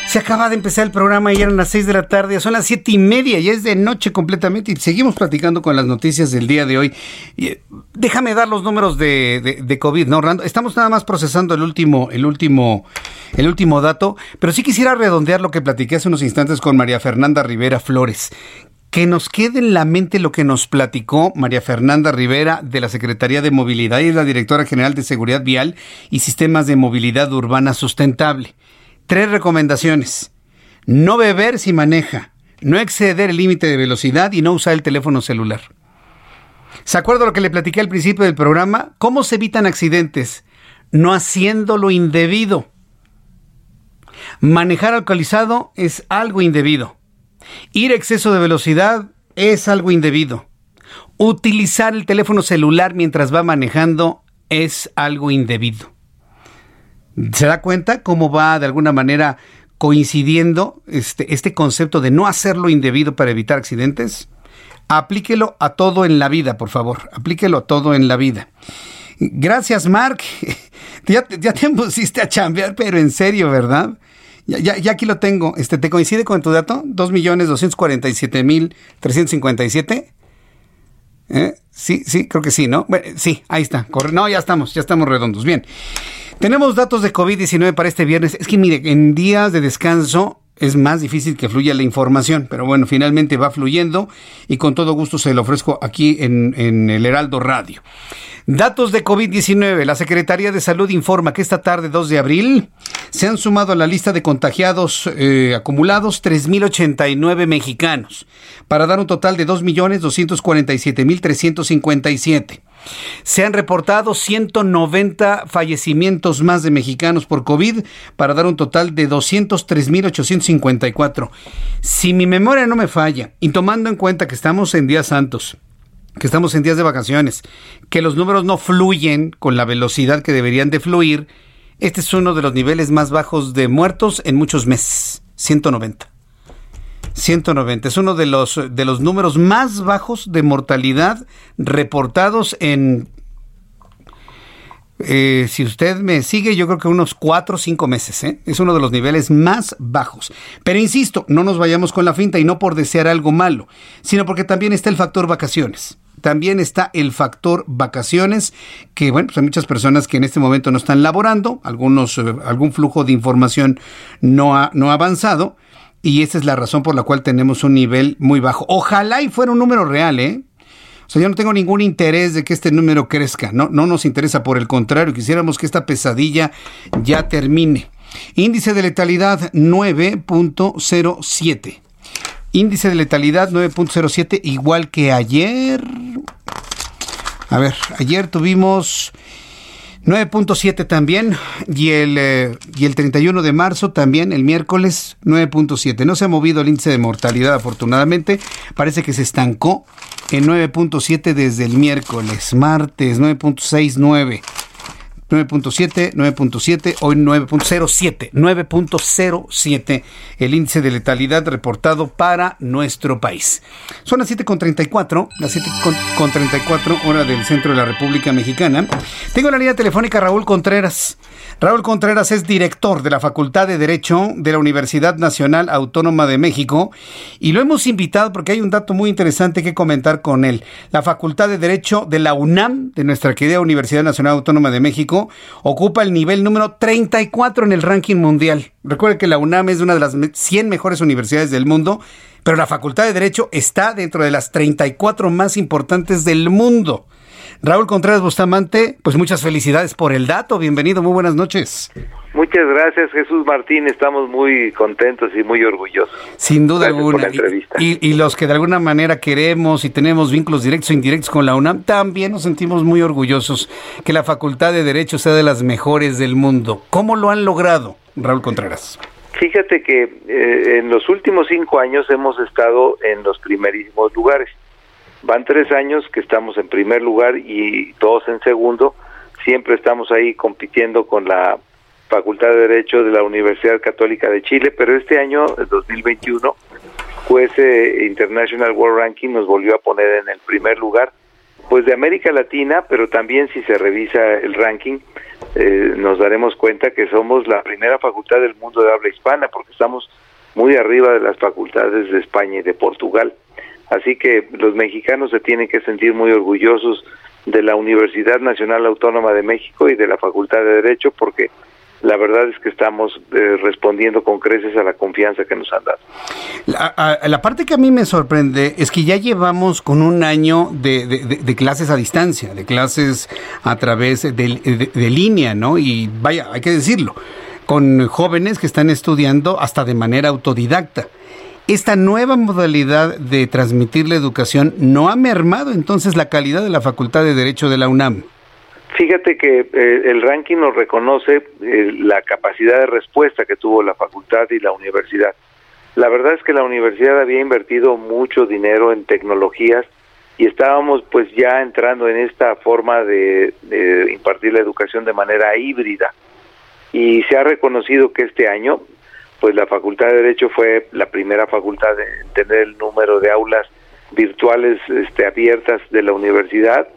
Se acaba de empezar el programa y eran las 6 de la tarde, son las siete y media, ya es de noche completamente y seguimos platicando con las noticias del día de hoy. Eh, déjame dar los números de, de- de COVID, ¿no, Orlando? Estamos nada más procesando el último, el último, el último dato, pero sí quisiera redondear lo que platiqué hace unos instantes con María Fernanda Rivera Flores. Que nos quede en la mente lo que nos platicó María Fernanda Rivera de la Secretaría de Movilidad y es la directora general de Seguridad Vial y Sistemas de Movilidad Urbana Sustentable. Tres recomendaciones. No beber si maneja, no exceder el límite de velocidad y no usar el teléfono celular. ¿Se acuerda lo que le platiqué al principio del programa? ¿Cómo se evitan accidentes? No haciendo lo indebido. Manejar alcoholizado es algo indebido. Ir a exceso de velocidad es algo indebido. Utilizar el teléfono celular mientras va manejando es algo indebido. ¿Se da cuenta cómo va de alguna manera coincidiendo este, este concepto de no hacer lo indebido para evitar accidentes? Aplíquelo a todo en la vida, por favor. Aplíquelo a todo en la vida. Gracias, Mark. Ya, ya te pusiste a chambear, pero en serio, ¿verdad? Ya, ya, ya aquí lo tengo. Este, ¿Te coincide con tu dato? 2.247.357. ¿Eh? Sí, sí, creo que sí, ¿no? Bueno, sí, ahí está. Corre- No, ya estamos, ya estamos redondos. Bien. Tenemos datos de COVID-19 para este viernes. Es que mire, en días de descanso es más difícil que fluya la información, pero bueno, finalmente va fluyendo y con todo gusto se lo ofrezco aquí en, el Heraldo Radio. Datos de COVID-19. La Secretaría de Salud informa que esta tarde, 2 de abril, se han sumado a la lista de contagiados eh, acumulados 3.089 mexicanos, para dar un total de 2.247.357. Se han reportado 190 fallecimientos más de mexicanos por COVID para dar un total de 203.854. Si mi memoria no me falla, y tomando en cuenta que estamos en días santos, que estamos en días de vacaciones, que los números no fluyen con la velocidad que deberían de fluir, este es uno de los niveles más bajos de muertos en muchos meses, 190. 190. Es uno de los, de los números más bajos de mortalidad reportados en, eh, si usted me sigue, yo creo que unos cuatro o cinco meses. ¿eh? Es uno de los niveles más bajos. Pero insisto, no nos vayamos con la finta y no por desear algo malo, sino porque también está el factor vacaciones. También está el factor vacaciones, que bueno, pues hay muchas personas que en este momento no están laborando, algunos, eh, algún flujo de información no no ha avanzado, y esa es la razón por la cual tenemos un nivel muy bajo. Ojalá y fuera un número real, ¿eh? O sea, yo no tengo ningún interés de que este número crezca, no, no nos interesa, por el contrario, quisiéramos que esta pesadilla ya termine. Índice de letalidad 9.07. Índice de letalidad 9.07, igual que ayer. A ver, ayer tuvimos 9.7 también y el, eh, y el 31 de marzo también, el miércoles 9.7. No se ha movido el índice de mortalidad afortunadamente, parece que se estancó en 9.7 desde el miércoles, martes 9.69. 9.7, 9.7, hoy 9.07, 9.07 el índice de letalidad reportado para nuestro país. Son las 7.34, las 7.34 hora del centro de la República Mexicana. Tengo la línea telefónica Raúl Contreras. Raúl Contreras es director de la Facultad de Derecho de la Universidad Nacional Autónoma de México y lo hemos invitado porque hay un dato muy interesante que comentar con él. La Facultad de Derecho de la UNAM, de nuestra querida Universidad Nacional Autónoma de México, ocupa el nivel número 34 en el ranking mundial. Recuerde que la UNAM es una de las 100 mejores universidades del mundo, pero la Facultad de Derecho está dentro de las 34 más importantes del mundo. Raúl Contreras Bustamante, pues muchas felicidades por el dato. Bienvenido, muy buenas noches. Muchas gracias, Jesús Martín. Estamos muy contentos y muy orgullosos. Sin duda alguna. Y, y, los que de alguna manera queremos y tenemos vínculos directos o indirectos con la UNAM, también nos sentimos muy orgullosos que la Facultad de Derecho sea de las mejores del mundo. ¿Cómo lo han logrado, Raúl Contreras? Fíjate que eh, en los últimos cinco años hemos estado en los primerísimos lugares. Van tres años que estamos en primer lugar y dos en segundo. Siempre estamos ahí compitiendo con la Facultad de Derecho de la Universidad Católica de Chile, pero este año, el 2021, ese International World Ranking nos volvió a poner en el primer lugar, pues de América Latina, pero también si se revisa el ranking, eh, nos daremos cuenta que somos la primera facultad del mundo de habla hispana, porque estamos muy arriba de las facultades de España y de Portugal. Así que los mexicanos se tienen que sentir muy orgullosos de la Universidad Nacional Autónoma de México y de la Facultad de Derecho porque la verdad es que estamos eh, respondiendo con creces a la confianza que nos han dado. La, parte que a mí me sorprende es que ya llevamos con un año de, clases a distancia, de clases a través de, de línea, ¿no? Y vaya, hay que decirlo, con jóvenes que están estudiando hasta de manera autodidacta esta nueva modalidad de transmitir la educación no ha mermado entonces la calidad de la Facultad de Derecho de la UNAM. Fíjate que eh, el ranking nos reconoce eh, la capacidad de respuesta que tuvo la facultad y la universidad. La verdad es que la universidad había invertido mucho dinero en tecnologías y estábamos pues ya entrando en esta forma de impartir la educación de manera híbrida. Y se ha reconocido que este año pues la Facultad de Derecho fue la primera facultad en tener el número de aulas virtuales este, abiertas de la universidad.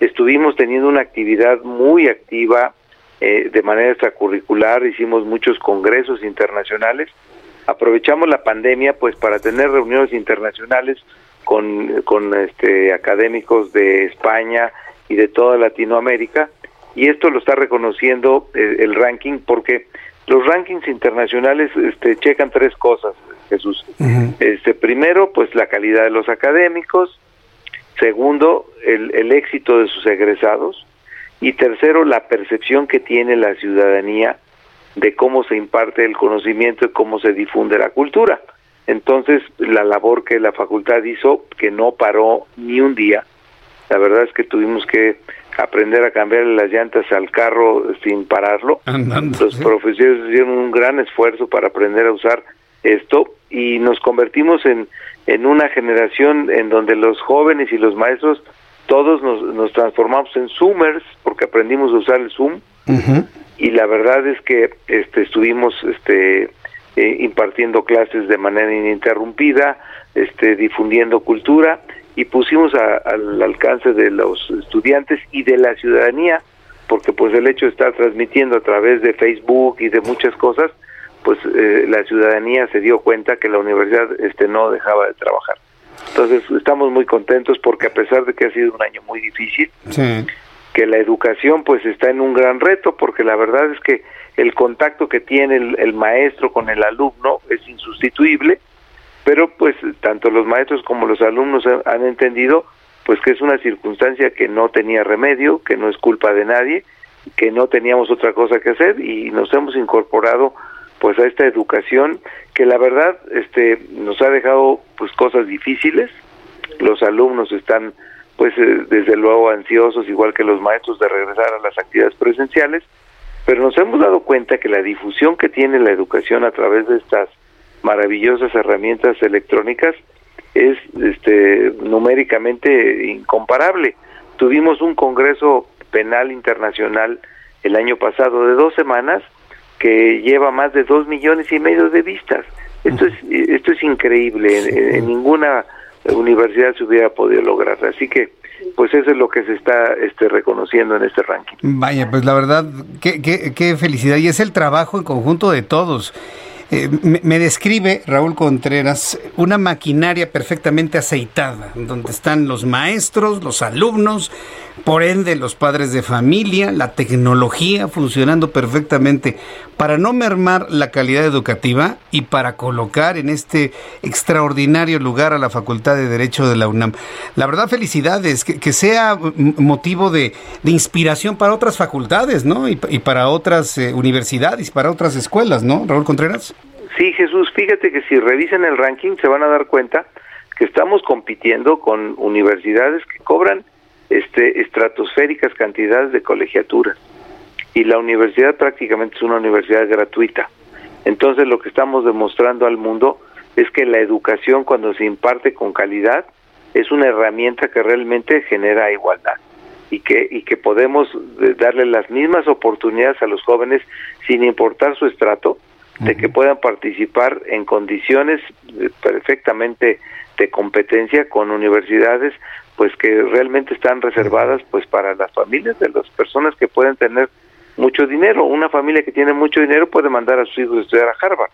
Estuvimos teniendo una actividad muy activa eh, de manera extracurricular, hicimos muchos congresos internacionales. Aprovechamos la pandemia pues para tener reuniones internacionales con, con este, académicos de España y de toda Latinoamérica y esto lo está reconociendo eh, el ranking porque los rankings internacionales este, checan tres cosas, Jesús. este, primero, pues la calidad de los académicos. Segundo, el, el éxito de sus egresados. Y tercero, la percepción que tiene la ciudadanía de cómo se imparte el conocimiento y cómo se difunde la cultura. Entonces, la labor que la facultad hizo, que no paró ni un día, La verdad es que tuvimos que aprender a cambiar las llantas al carro sin pararlo. Los profesores hicieron un gran esfuerzo para aprender a usar esto y nos convertimos en, en una generación en donde los jóvenes y los maestros todos nos, nos transformamos en Zoomers porque aprendimos a usar el Zoom. Y la verdad es que este, estuvimos este, eh, impartiendo clases de manera ininterrumpida, este, difundiendo cultura y pusimos al alcance de los estudiantes y de la ciudadanía, porque pues el hecho de estar transmitiendo a través de Facebook y de muchas cosas, pues eh, la ciudadanía se dio cuenta que la universidad este no dejaba de trabajar. Entonces estamos muy contentos porque a pesar de que ha sido un año muy difícil, que la educación pues está en un gran reto, porque la verdad es que el contacto que tiene el maestro con el alumno es insustituible, pero pues tanto los maestros como los alumnos han entendido pues que es una circunstancia que no tenía remedio, que no es culpa de nadie, que no teníamos otra cosa que hacer y nos hemos incorporado pues a esta educación que la verdad este nos ha dejado pues cosas difíciles. Los alumnos están pues eh, desde luego ansiosos igual que los maestros de regresar a las actividades presenciales, pero nos hemos dado cuenta que la difusión que tiene la educación a través de estas maravillosas herramientas electrónicas es este numéricamente incomparable. Tuvimos un congreso penal internacional el año pasado de dos semanas que lleva más de dos millones y medio de vistas. Esto es esto es increíble. En, ninguna universidad se hubiera podido lograr. Así que pues eso es lo que se está este, reconociendo en este ranking. Vaya, pues la verdad, qué, qué, qué felicidad. Y es el trabajo en conjunto de todos. Eh, me, describe Raúl Contreras una maquinaria perfectamente aceitada, donde están los maestros, los alumnos, por ende los padres de familia, la tecnología funcionando perfectamente para no mermar la calidad educativa y para colocar en este extraordinario lugar a la Facultad de Derecho de la UNAM. La verdad, felicidades, que, sea motivo de, inspiración para otras facultades, ¿no? Y, para otras eh, universidades, para otras escuelas, ¿no, Raúl Contreras? Sí, Jesús, fíjate que si revisen el ranking se van a dar cuenta que estamos compitiendo con universidades que cobran este, estratosféricas cantidades de colegiaturas y la universidad prácticamente es una universidad gratuita. Entonces lo que estamos demostrando al mundo es que la educación cuando se imparte con calidad es una herramienta que realmente genera igualdad y que y que podemos darle las mismas oportunidades a los jóvenes sin importar su estrato de que puedan participar en condiciones perfectamente de competencia con universidades pues que realmente están reservadas pues para las familias de las personas que pueden tener mucho dinero. Una familia que tiene mucho dinero puede mandar a sus hijos a estudiar a Harvard,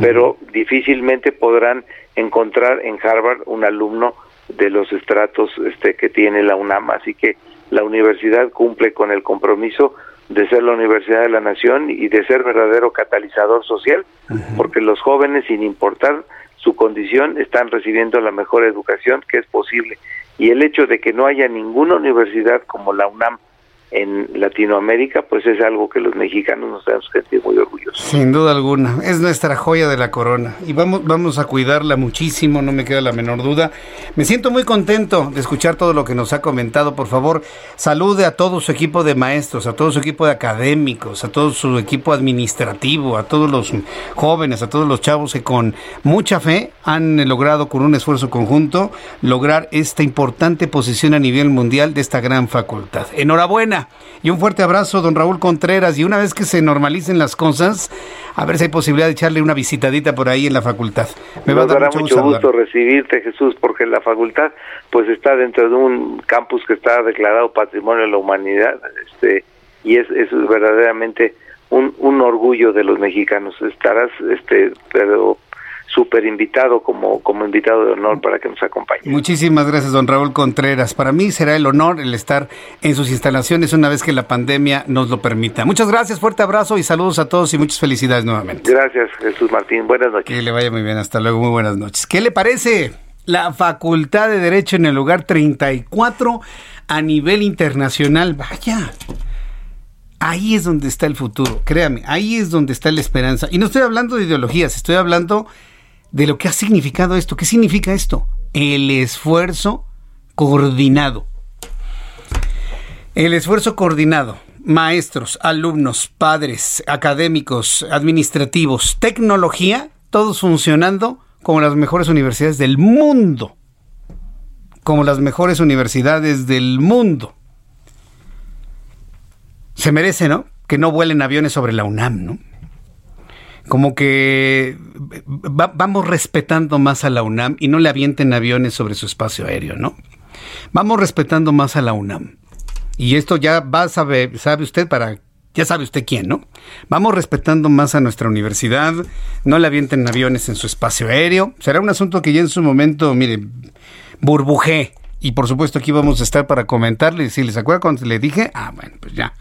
pero difícilmente podrán encontrar en Harvard un alumno de los estratos este que tiene la UNAM, así que la universidad cumple con el compromiso de ser la Universidad de la Nación y de ser verdadero catalizador social, porque los jóvenes, sin importar su condición, están recibiendo la mejor educación que es posible. Y el hecho de que no haya ninguna universidad como la UNAM en Latinoamérica, pues es algo que los mexicanos nos debemos sentir muy orgullosos. Sin duda alguna, es nuestra joya de la corona y vamos, vamos a cuidarla muchísimo, no me queda la menor duda. Me siento muy contento de escuchar todo lo que nos ha comentado. Por favor, salude a todo su equipo de maestros, a todo su equipo de académicos, a todo su equipo administrativo, a todos los jóvenes, a todos los chavos que con mucha fe han logrado con un esfuerzo conjunto lograr esta importante posición a nivel mundial de esta gran facultad. Enhorabuena y un fuerte abrazo, don Raúl Contreras. Y una vez que se normalicen las cosas, a ver si hay posibilidad de echarle una visitadita por ahí en la facultad. Me va a dar mucho, gusto, recibirte, Jesús, porque la facultad pues está dentro de un campus que está declarado Patrimonio de la Humanidad este y es, es verdaderamente un, un orgullo de los mexicanos. Estarás este pero súper invitado como, como invitado de honor para que nos acompañe. Muchísimas gracias, don Raúl Contreras. Para mí será el honor el estar en sus instalaciones una vez que la pandemia nos lo permita. Muchas gracias, fuerte abrazo y saludos a todos y muchas felicidades nuevamente. Gracias, Jesús Martín. Buenas noches. Que le vaya muy bien. Hasta luego. Muy buenas noches. ¿Qué le parece? La Facultad de Derecho en el lugar 34 a nivel internacional. Vaya. Ahí es donde está el futuro, créame, ahí es donde está la esperanza. Y no estoy hablando de ideologías, estoy hablando de lo que ha significado esto. ¿Qué significa esto? El esfuerzo coordinado El esfuerzo coordinado, maestros, alumnos, padres, académicos, administrativos, tecnología, todos funcionando como las mejores universidades del mundo. Como las mejores universidades del mundo. Se merece, ¿no? Que no vuelen aviones sobre la UNAM, ¿no? Como que vamos respetando más a la UNAM y no le avienten aviones sobre su espacio aéreo, ¿no? Vamos respetando más a la UNAM. Y esto ya va a saber, sabe usted para ya sabe usted quién, ¿no? Vamos respetando más a nuestra universidad, no le avienten aviones en su espacio aéreo. Será un asunto que ya en su momento, mire, burbujé. Y por supuesto aquí vamos a estar para comentarle. Si les acuerda cuando le dije, ah, bueno, pues ya,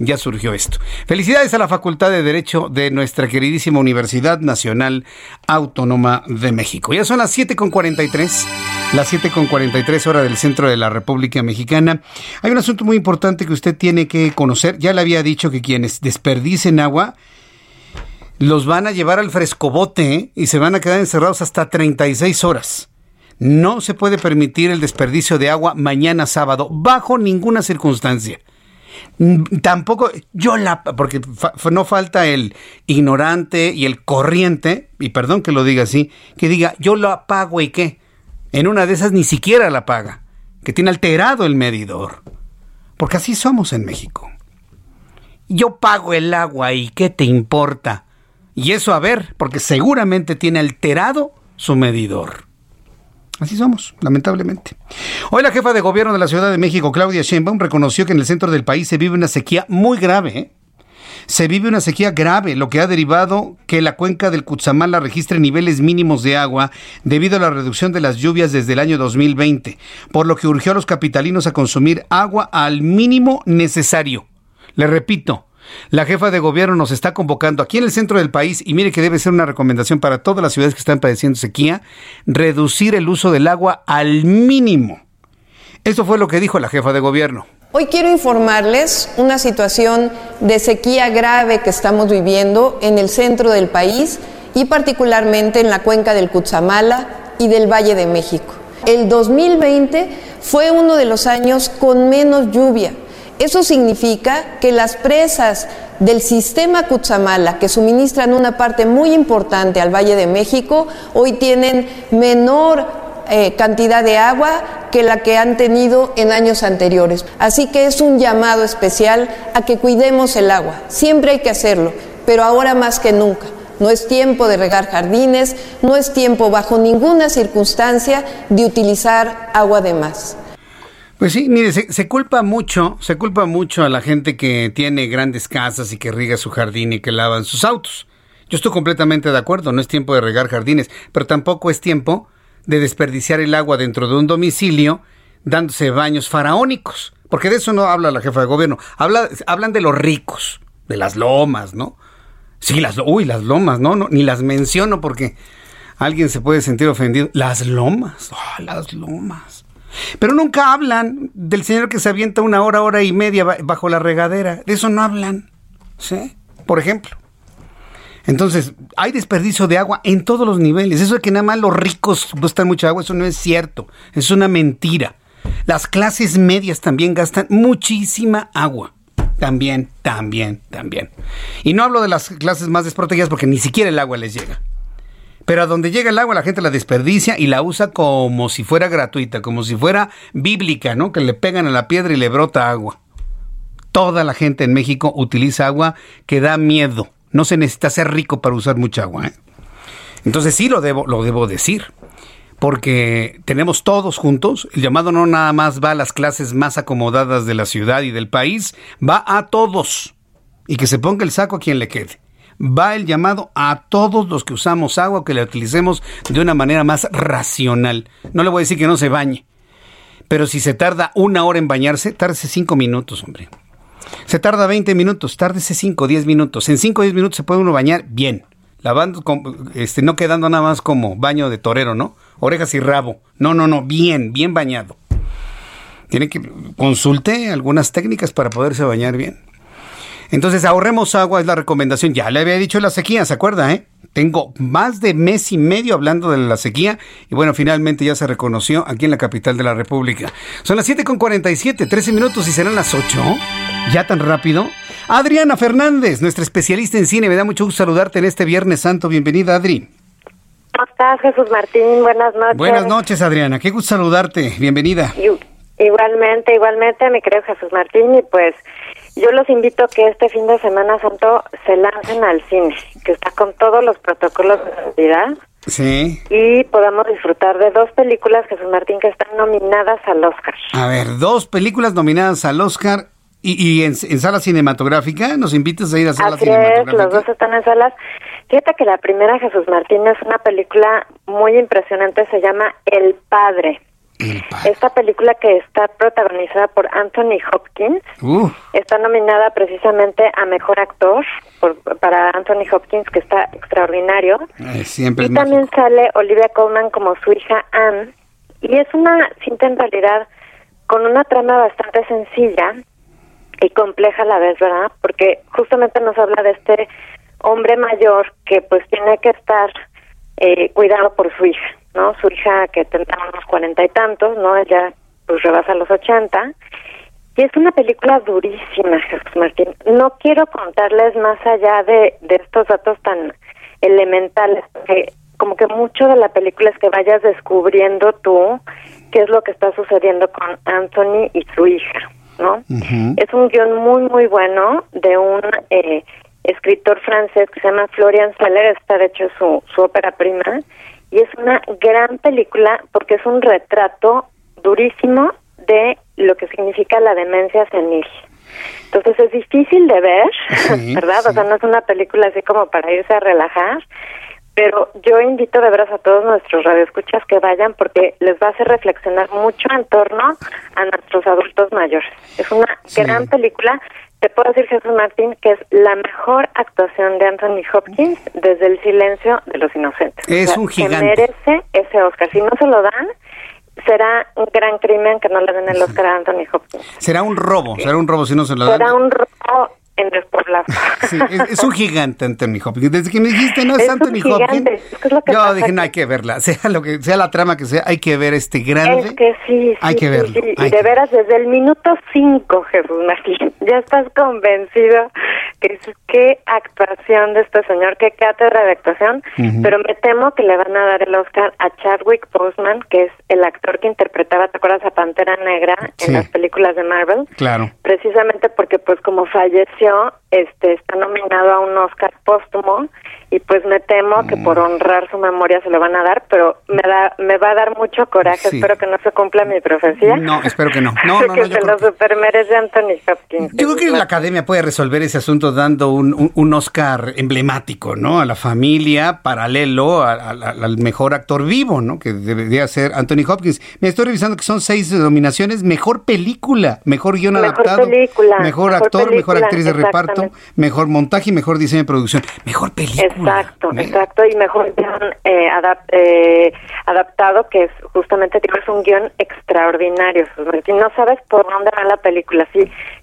ya surgió esto. Felicidades a la Facultad de Derecho de nuestra queridísima Universidad Nacional Autónoma de México. Ya son las 7.43, las 7.43 hora del centro de la República Mexicana. Hay un asunto muy importante que usted tiene que conocer. Ya le había dicho que quienes desperdicen agua los van a llevar al frescobote ¿eh? y se van a quedar encerrados hasta 36 horas. No se puede permitir el desperdicio de agua mañana sábado, bajo ninguna circunstancia. Mm, tampoco, yo la, porque no falta el ignorante y el corriente, y perdón que lo diga así, que diga, yo lo apago y qué. En una de esas ni siquiera la paga, que tiene alterado el medidor. Porque así somos en México. Yo pago el agua y qué te importa. Y eso a ver, porque seguramente tiene alterado su medidor. Así somos, lamentablemente. Hoy la jefa de gobierno de la Ciudad de México, Claudia Sheinbaum, reconoció que en el centro del país se vive una sequía muy grave. ¿eh? Se vive una sequía grave, lo que ha derivado que la cuenca del Cutzamala registre niveles mínimos de agua debido a la reducción de las lluvias desde el año 2020, por lo que urgió a los capitalinos a consumir agua al mínimo necesario. Le repito, la jefa de gobierno nos está convocando aquí en el centro del país y mire que debe ser una recomendación para todas las ciudades que están padeciendo sequía, reducir el uso del agua al mínimo. Esto fue lo que dijo la jefa de gobierno. Hoy quiero informarles una situación de sequía grave que estamos viviendo en el centro del país y particularmente en la cuenca del Cutzamala y del Valle de México. El 2020 fue uno de los años con menos lluvia eso significa que las presas del sistema Cutzamala, que suministran una parte muy importante al Valle de México, hoy tienen menor eh, cantidad de agua que la que han tenido en años anteriores. Así que es un llamado especial a que cuidemos el agua. Siempre hay que hacerlo, pero ahora más que nunca. No es tiempo de regar jardines, no es tiempo bajo ninguna circunstancia de utilizar agua de más. Pues sí, mire, se, culpa mucho, se culpa mucho a la gente que tiene grandes casas y que riega su jardín y que lavan sus autos. Yo estoy completamente de acuerdo, no es tiempo de regar jardines, pero tampoco es tiempo de desperdiciar el agua dentro de un domicilio dándose baños faraónicos, porque de eso no habla la jefa de gobierno, habla, hablan de los ricos, de las lomas, ¿no? Sí, las, uy, las lomas, no, ni las menciono porque alguien se puede sentir ofendido. Las lomas, oh, las lomas. Pero nunca hablan del señor que se avienta una hora, hora y media bajo la regadera. De eso no hablan. ¿Sí? Por ejemplo. Entonces, hay desperdicio de agua en todos los niveles. Eso de que nada más los ricos gustan mucha agua, eso no es cierto. Es una mentira. Las clases medias también gastan muchísima agua. También, también, también. Y no hablo de las clases más desprotegidas porque ni siquiera el agua les llega. Pero a donde llega el agua la gente la desperdicia y la usa como si fuera gratuita, como si fuera bíblica, ¿no? Que le pegan a la piedra y le brota agua. Toda la gente en México utiliza agua que da miedo. No se necesita ser rico para usar mucha agua. ¿eh? Entonces sí lo debo, lo debo decir. Porque tenemos todos juntos, el llamado no nada más va a las clases más acomodadas de la ciudad y del país, va a todos. Y que se ponga el saco a quien le quede va el llamado a todos los que usamos agua, que la utilicemos de una manera más racional. No le voy a decir que no se bañe, pero si se tarda una hora en bañarse, tárdese cinco minutos, hombre. Se tarda 20 minutos, tárdese 5 o 10 minutos. En 5 o 10 minutos se puede uno bañar bien. Lavando, este, no quedando nada más como baño de torero, ¿no? Orejas y rabo. No, no, no, bien, bien bañado. Tiene que consulte algunas técnicas para poderse bañar bien. Entonces ahorremos agua, es la recomendación. Ya le había dicho la sequía, ¿se acuerda? Eh? Tengo más de mes y medio hablando de la sequía y bueno, finalmente ya se reconoció aquí en la capital de la República. Son las 7.47, 13 minutos y serán las 8. ¿Ya tan rápido? Adriana Fernández, nuestra especialista en cine, me da mucho gusto saludarte en este Viernes Santo. Bienvenida, Adri. ¿Cómo estás, Jesús Martín? Buenas noches. Buenas noches, Adriana. Qué gusto saludarte. Bienvenida. Igualmente, igualmente, mi querido Jesús Martín, y pues yo los invito a que este fin de Semana Santo se lancen al cine, que está con todos los protocolos de seguridad. Sí. Y podamos disfrutar de dos películas, Jesús Martín, que están nominadas al Oscar. A ver, dos películas nominadas al Oscar y, en, sala cinematográfica. ¿Nos invitas a ir a sala Así cinematográfica? Es, los dos están en salas. Fíjate que la primera, Jesús Martín, es una película muy impresionante, se llama El Padre. Esta película que está protagonizada por Anthony Hopkins Uh. está nominada precisamente a mejor actor por, para Anthony Hopkins, que está extraordinario. Eh, siempre y también sale Olivia Colman como su hija Anne. Y es una cinta en realidad con una trama bastante sencilla y compleja a la vez, ¿verdad? Porque justamente nos habla de este hombre mayor que pues tiene que estar eh, cuidado por su hija. ¿No? Su hija que tendrá unos cuarenta y tantos, ¿no? Ella pues rebasa los ochenta. Y es una película durísima, Jesús Martín. No quiero contarles más allá de, de estos datos tan elementales, porque como que mucho de la película es que vayas descubriendo tú qué es lo que está sucediendo con Anthony y su hija, ¿no? Es un guion muy, muy bueno de un eh, escritor francés que se llama Florian Seller, está de hecho su, su ópera prima, y es una gran película porque es un retrato durísimo de lo que significa la demencia senil. Entonces es difícil de ver, ¿verdad? O sea, no es una película así como para irse a relajar, pero yo invito de veras a todos nuestros radioescuchas que vayan porque les va a hacer reflexionar mucho en torno a nuestros adultos mayores. Es una gran película te puedo decir, Jesús Martín, que es la mejor actuación de Anthony Hopkins desde el silencio de los inocentes. Es un gigante. Que merece ese Oscar. Si no se lo dan, será un gran crimen que no le den el Oscar a Anthony Hopkins. Será un robo, será un robo si no se lo dan. Será un robo en despoblado. Sí, es, es, un gigante Anthony Hopkins. Desde que me dijiste, no es, es Anthony un Hopkins. Es que es lo que yo dije, no hay que verla. Sea lo que sea la trama que sea, hay que ver este grande. Es que sí, sí hay que verlo. sí. hay Y de veras, desde el minuto 5, Jesús Martín, ya estás convencido que qué actuación de este señor, qué cátedra de actuación. Pero me temo que le van a dar el Oscar a Chadwick Boseman, que es el actor que interpretaba, ¿te acuerdas? A Pantera Negra en las películas de Marvel. Claro. precisamente porque pues como falleció este está nominado a un Oscar póstumo y pues me temo que por Mm. honrar su memoria se lo van a dar pero me da me va a dar mucho coraje Sí. espero que no se cumpla mi profecía No, espero que no. No, no, que no, yo se lo super merece Anthony Hopkins Yo creo que la academia puede resolver ese asunto dando un, un- un Oscar emblemático, ¿no? A la familia, paralelo a- a- a- al mejor actor vivo, ¿no? Que debería ser Anthony Hopkins. Me estoy revisando que son seis nominaciones: mejor película, mejor guion Mejor adaptado, película, mejor mejor actor, mejor actriz de reparto, mejor montaje y mejor diseño de producción. Mejor película. Exacto, exacto, y mejor guion eh, adap- eh, adaptado, que es justamente es un guion extraordinario. Martín. No sabes por dónde va la película, sí,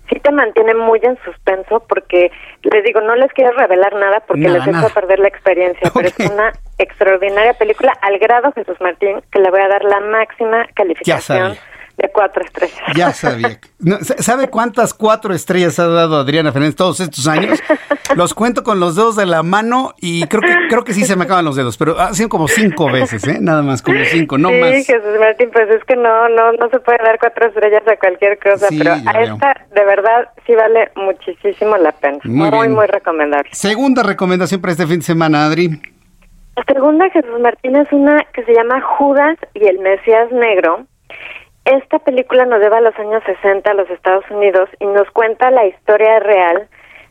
sí te mantiene muy en suspenso, porque les digo, no les quiero revelar nada porque Nada, les echo a perder la experiencia, pero es una extraordinaria película al grado, Jesús Martín, que le voy a dar la máxima calificación sabía. De cuatro estrellas. Ya sabía. ¿Sabe cuántas cuatro estrellas ha dado Adriana Fernández todos estos años? Los cuento con los dedos de la mano y creo que creo que sí se me acaban los dedos, pero ha sido como cinco veces, ¿eh? Nada más, como cinco, no sí, más. Jesús Martín, pues es que no, no, no se puede dar cuatro estrellas a cualquier cosa, Sí, pero a veo. esta de verdad sí vale muchísimo la pena. Muy Muy, muy, recomendable. Segunda recomendación para este fin de semana, Adri. La segunda, Jesús Martín, es una que se llama Judas y el Mesías Negro. Esta película nos lleva a los años 60 a los Estados Unidos y nos cuenta la historia real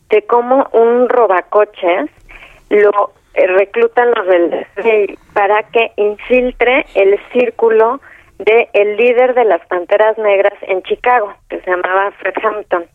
de cómo un robacoches lo eh, reclutan los del para que infiltre el círculo de el líder de las Panteras Negras en Chicago, que se llamaba Fred Hampton.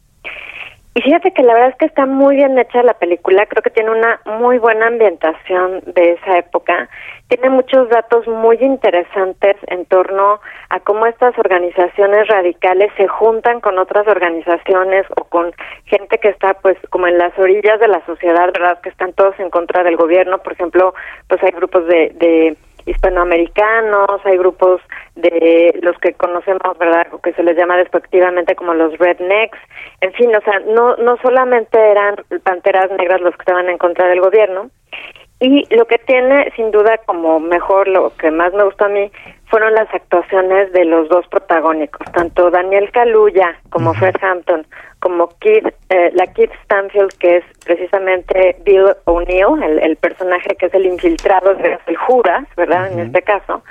Y fíjate que la verdad es que está muy bien hecha la película, creo que tiene una muy buena ambientación de esa época, tiene muchos datos muy interesantes en torno a cómo estas organizaciones radicales se juntan con otras organizaciones o con gente que está pues como en las orillas de la sociedad, ¿verdad? Que están todos en contra del gobierno, por ejemplo, pues hay grupos de, de hispanoamericanos, hay grupos de los que conocemos, ¿verdad? Que se les llama despectivamente como los rednecks. En fin, o sea, no, no solamente eran panteras negras los que estaban en contra del gobierno. Y lo que tiene, sin duda, como mejor, lo que más me gustó a mí, fueron las actuaciones de los dos protagónicos, tanto Daniel Kaluuya como Fred Hampton, como Keith, eh, la Keith Stanfield, que es precisamente Bill O'Neill, el, el, personaje que es el infiltrado, el Judas, ¿verdad? En este caso.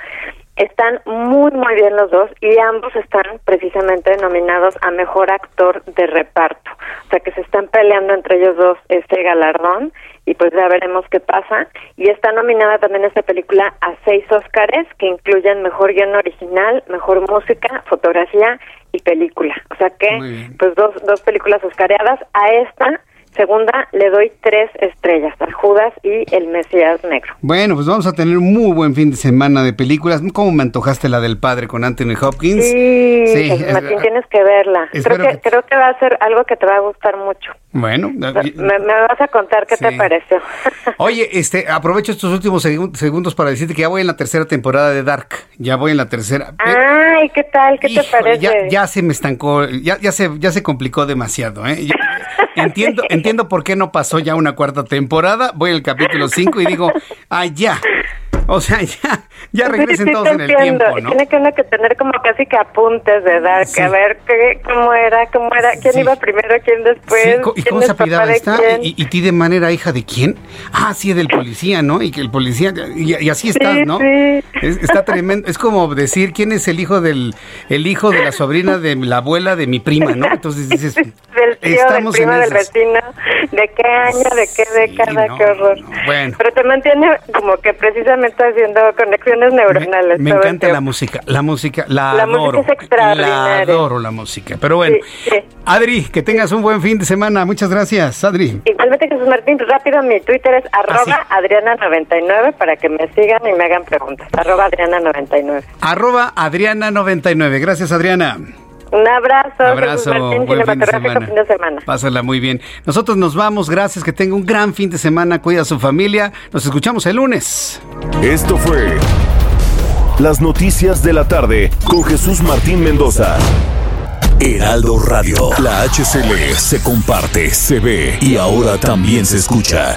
Están muy, muy bien los dos y ambos están precisamente nominados a Mejor Actor de Reparto. O sea que se están peleando entre ellos dos este galardón y pues ya veremos qué pasa. Y está nominada también esta película a seis Óscares que incluyen Mejor Guión Original, Mejor Música, Fotografía y Película. O sea que pues dos, dos películas oscareadas. A esta Segunda, le doy tres estrellas a Judas y El Mesías Negro. Bueno, pues vamos a tener un muy buen fin de semana de películas. ¿Cómo me antojaste la del padre con Anthony Hopkins? Sí, sí Martín, tienes que verla. Creo que, creo que va a ser algo que te va a gustar mucho. Bueno, me, vas a contar qué te pareció. Oye, este, aprovecho estos últimos segundos para decirte que ya voy en la tercera temporada de Dark. Ya voy en la tercera. Ay, ¿qué tal? ¿Qué te parece? Ya, se me estancó, ya, ya se, ya se complicó demasiado, ¿eh? entiendo, entiendo por qué no pasó ya una cuarta temporada. Voy al capítulo 5 y digo, ya. O sea, ya, ya regresen todos en el tiempo, ¿no? Tiene que uno que tener como casi que apuntes de Dark, a ver qué, cómo era, cómo era, quién iba primero, quién después. ¿Y cómo se apellidaba esta? ¿Y, ¿Y, ti de manera hija de quién? Ah, sí, del policía, ¿no? Y que el policía, y, así está, ¿no? Sí. está tremendo. Es como decir quién es el hijo del, el hijo de la sobrina de la abuela de mi prima, ¿no? Entonces dices, del tío, estamos del primo, del vecino, de qué año, de qué década, qué horror. Bueno. Pero te mantiene como que precisamente haciendo conexiones neuronales. Me, encanta la música, la música, la, la adoro. Música es extraordinaria. La adoro la música. Pero bueno, sí, sí. Adri, que tengas un buen fin de semana. Muchas gracias, Adri. Igualmente, Jesús Martín, rápido, mi Twitter es arroba Adriana99 para que me sigan y me hagan preguntas. Arroba Adriana99. Arroba Adriana99. Gracias, Adriana. Un abrazo. Abrazo. Martín, buen fin de, semana. fin de semana. Pásala muy bien. Nosotros nos vamos. Gracias. Que tenga un gran fin de semana. Cuida a su familia. Nos escuchamos el lunes. Esto fue Las Noticias de la Tarde con Jesús Martín Mendoza. Heraldo Radio. La HCL se comparte, se ve y ahora también se escucha.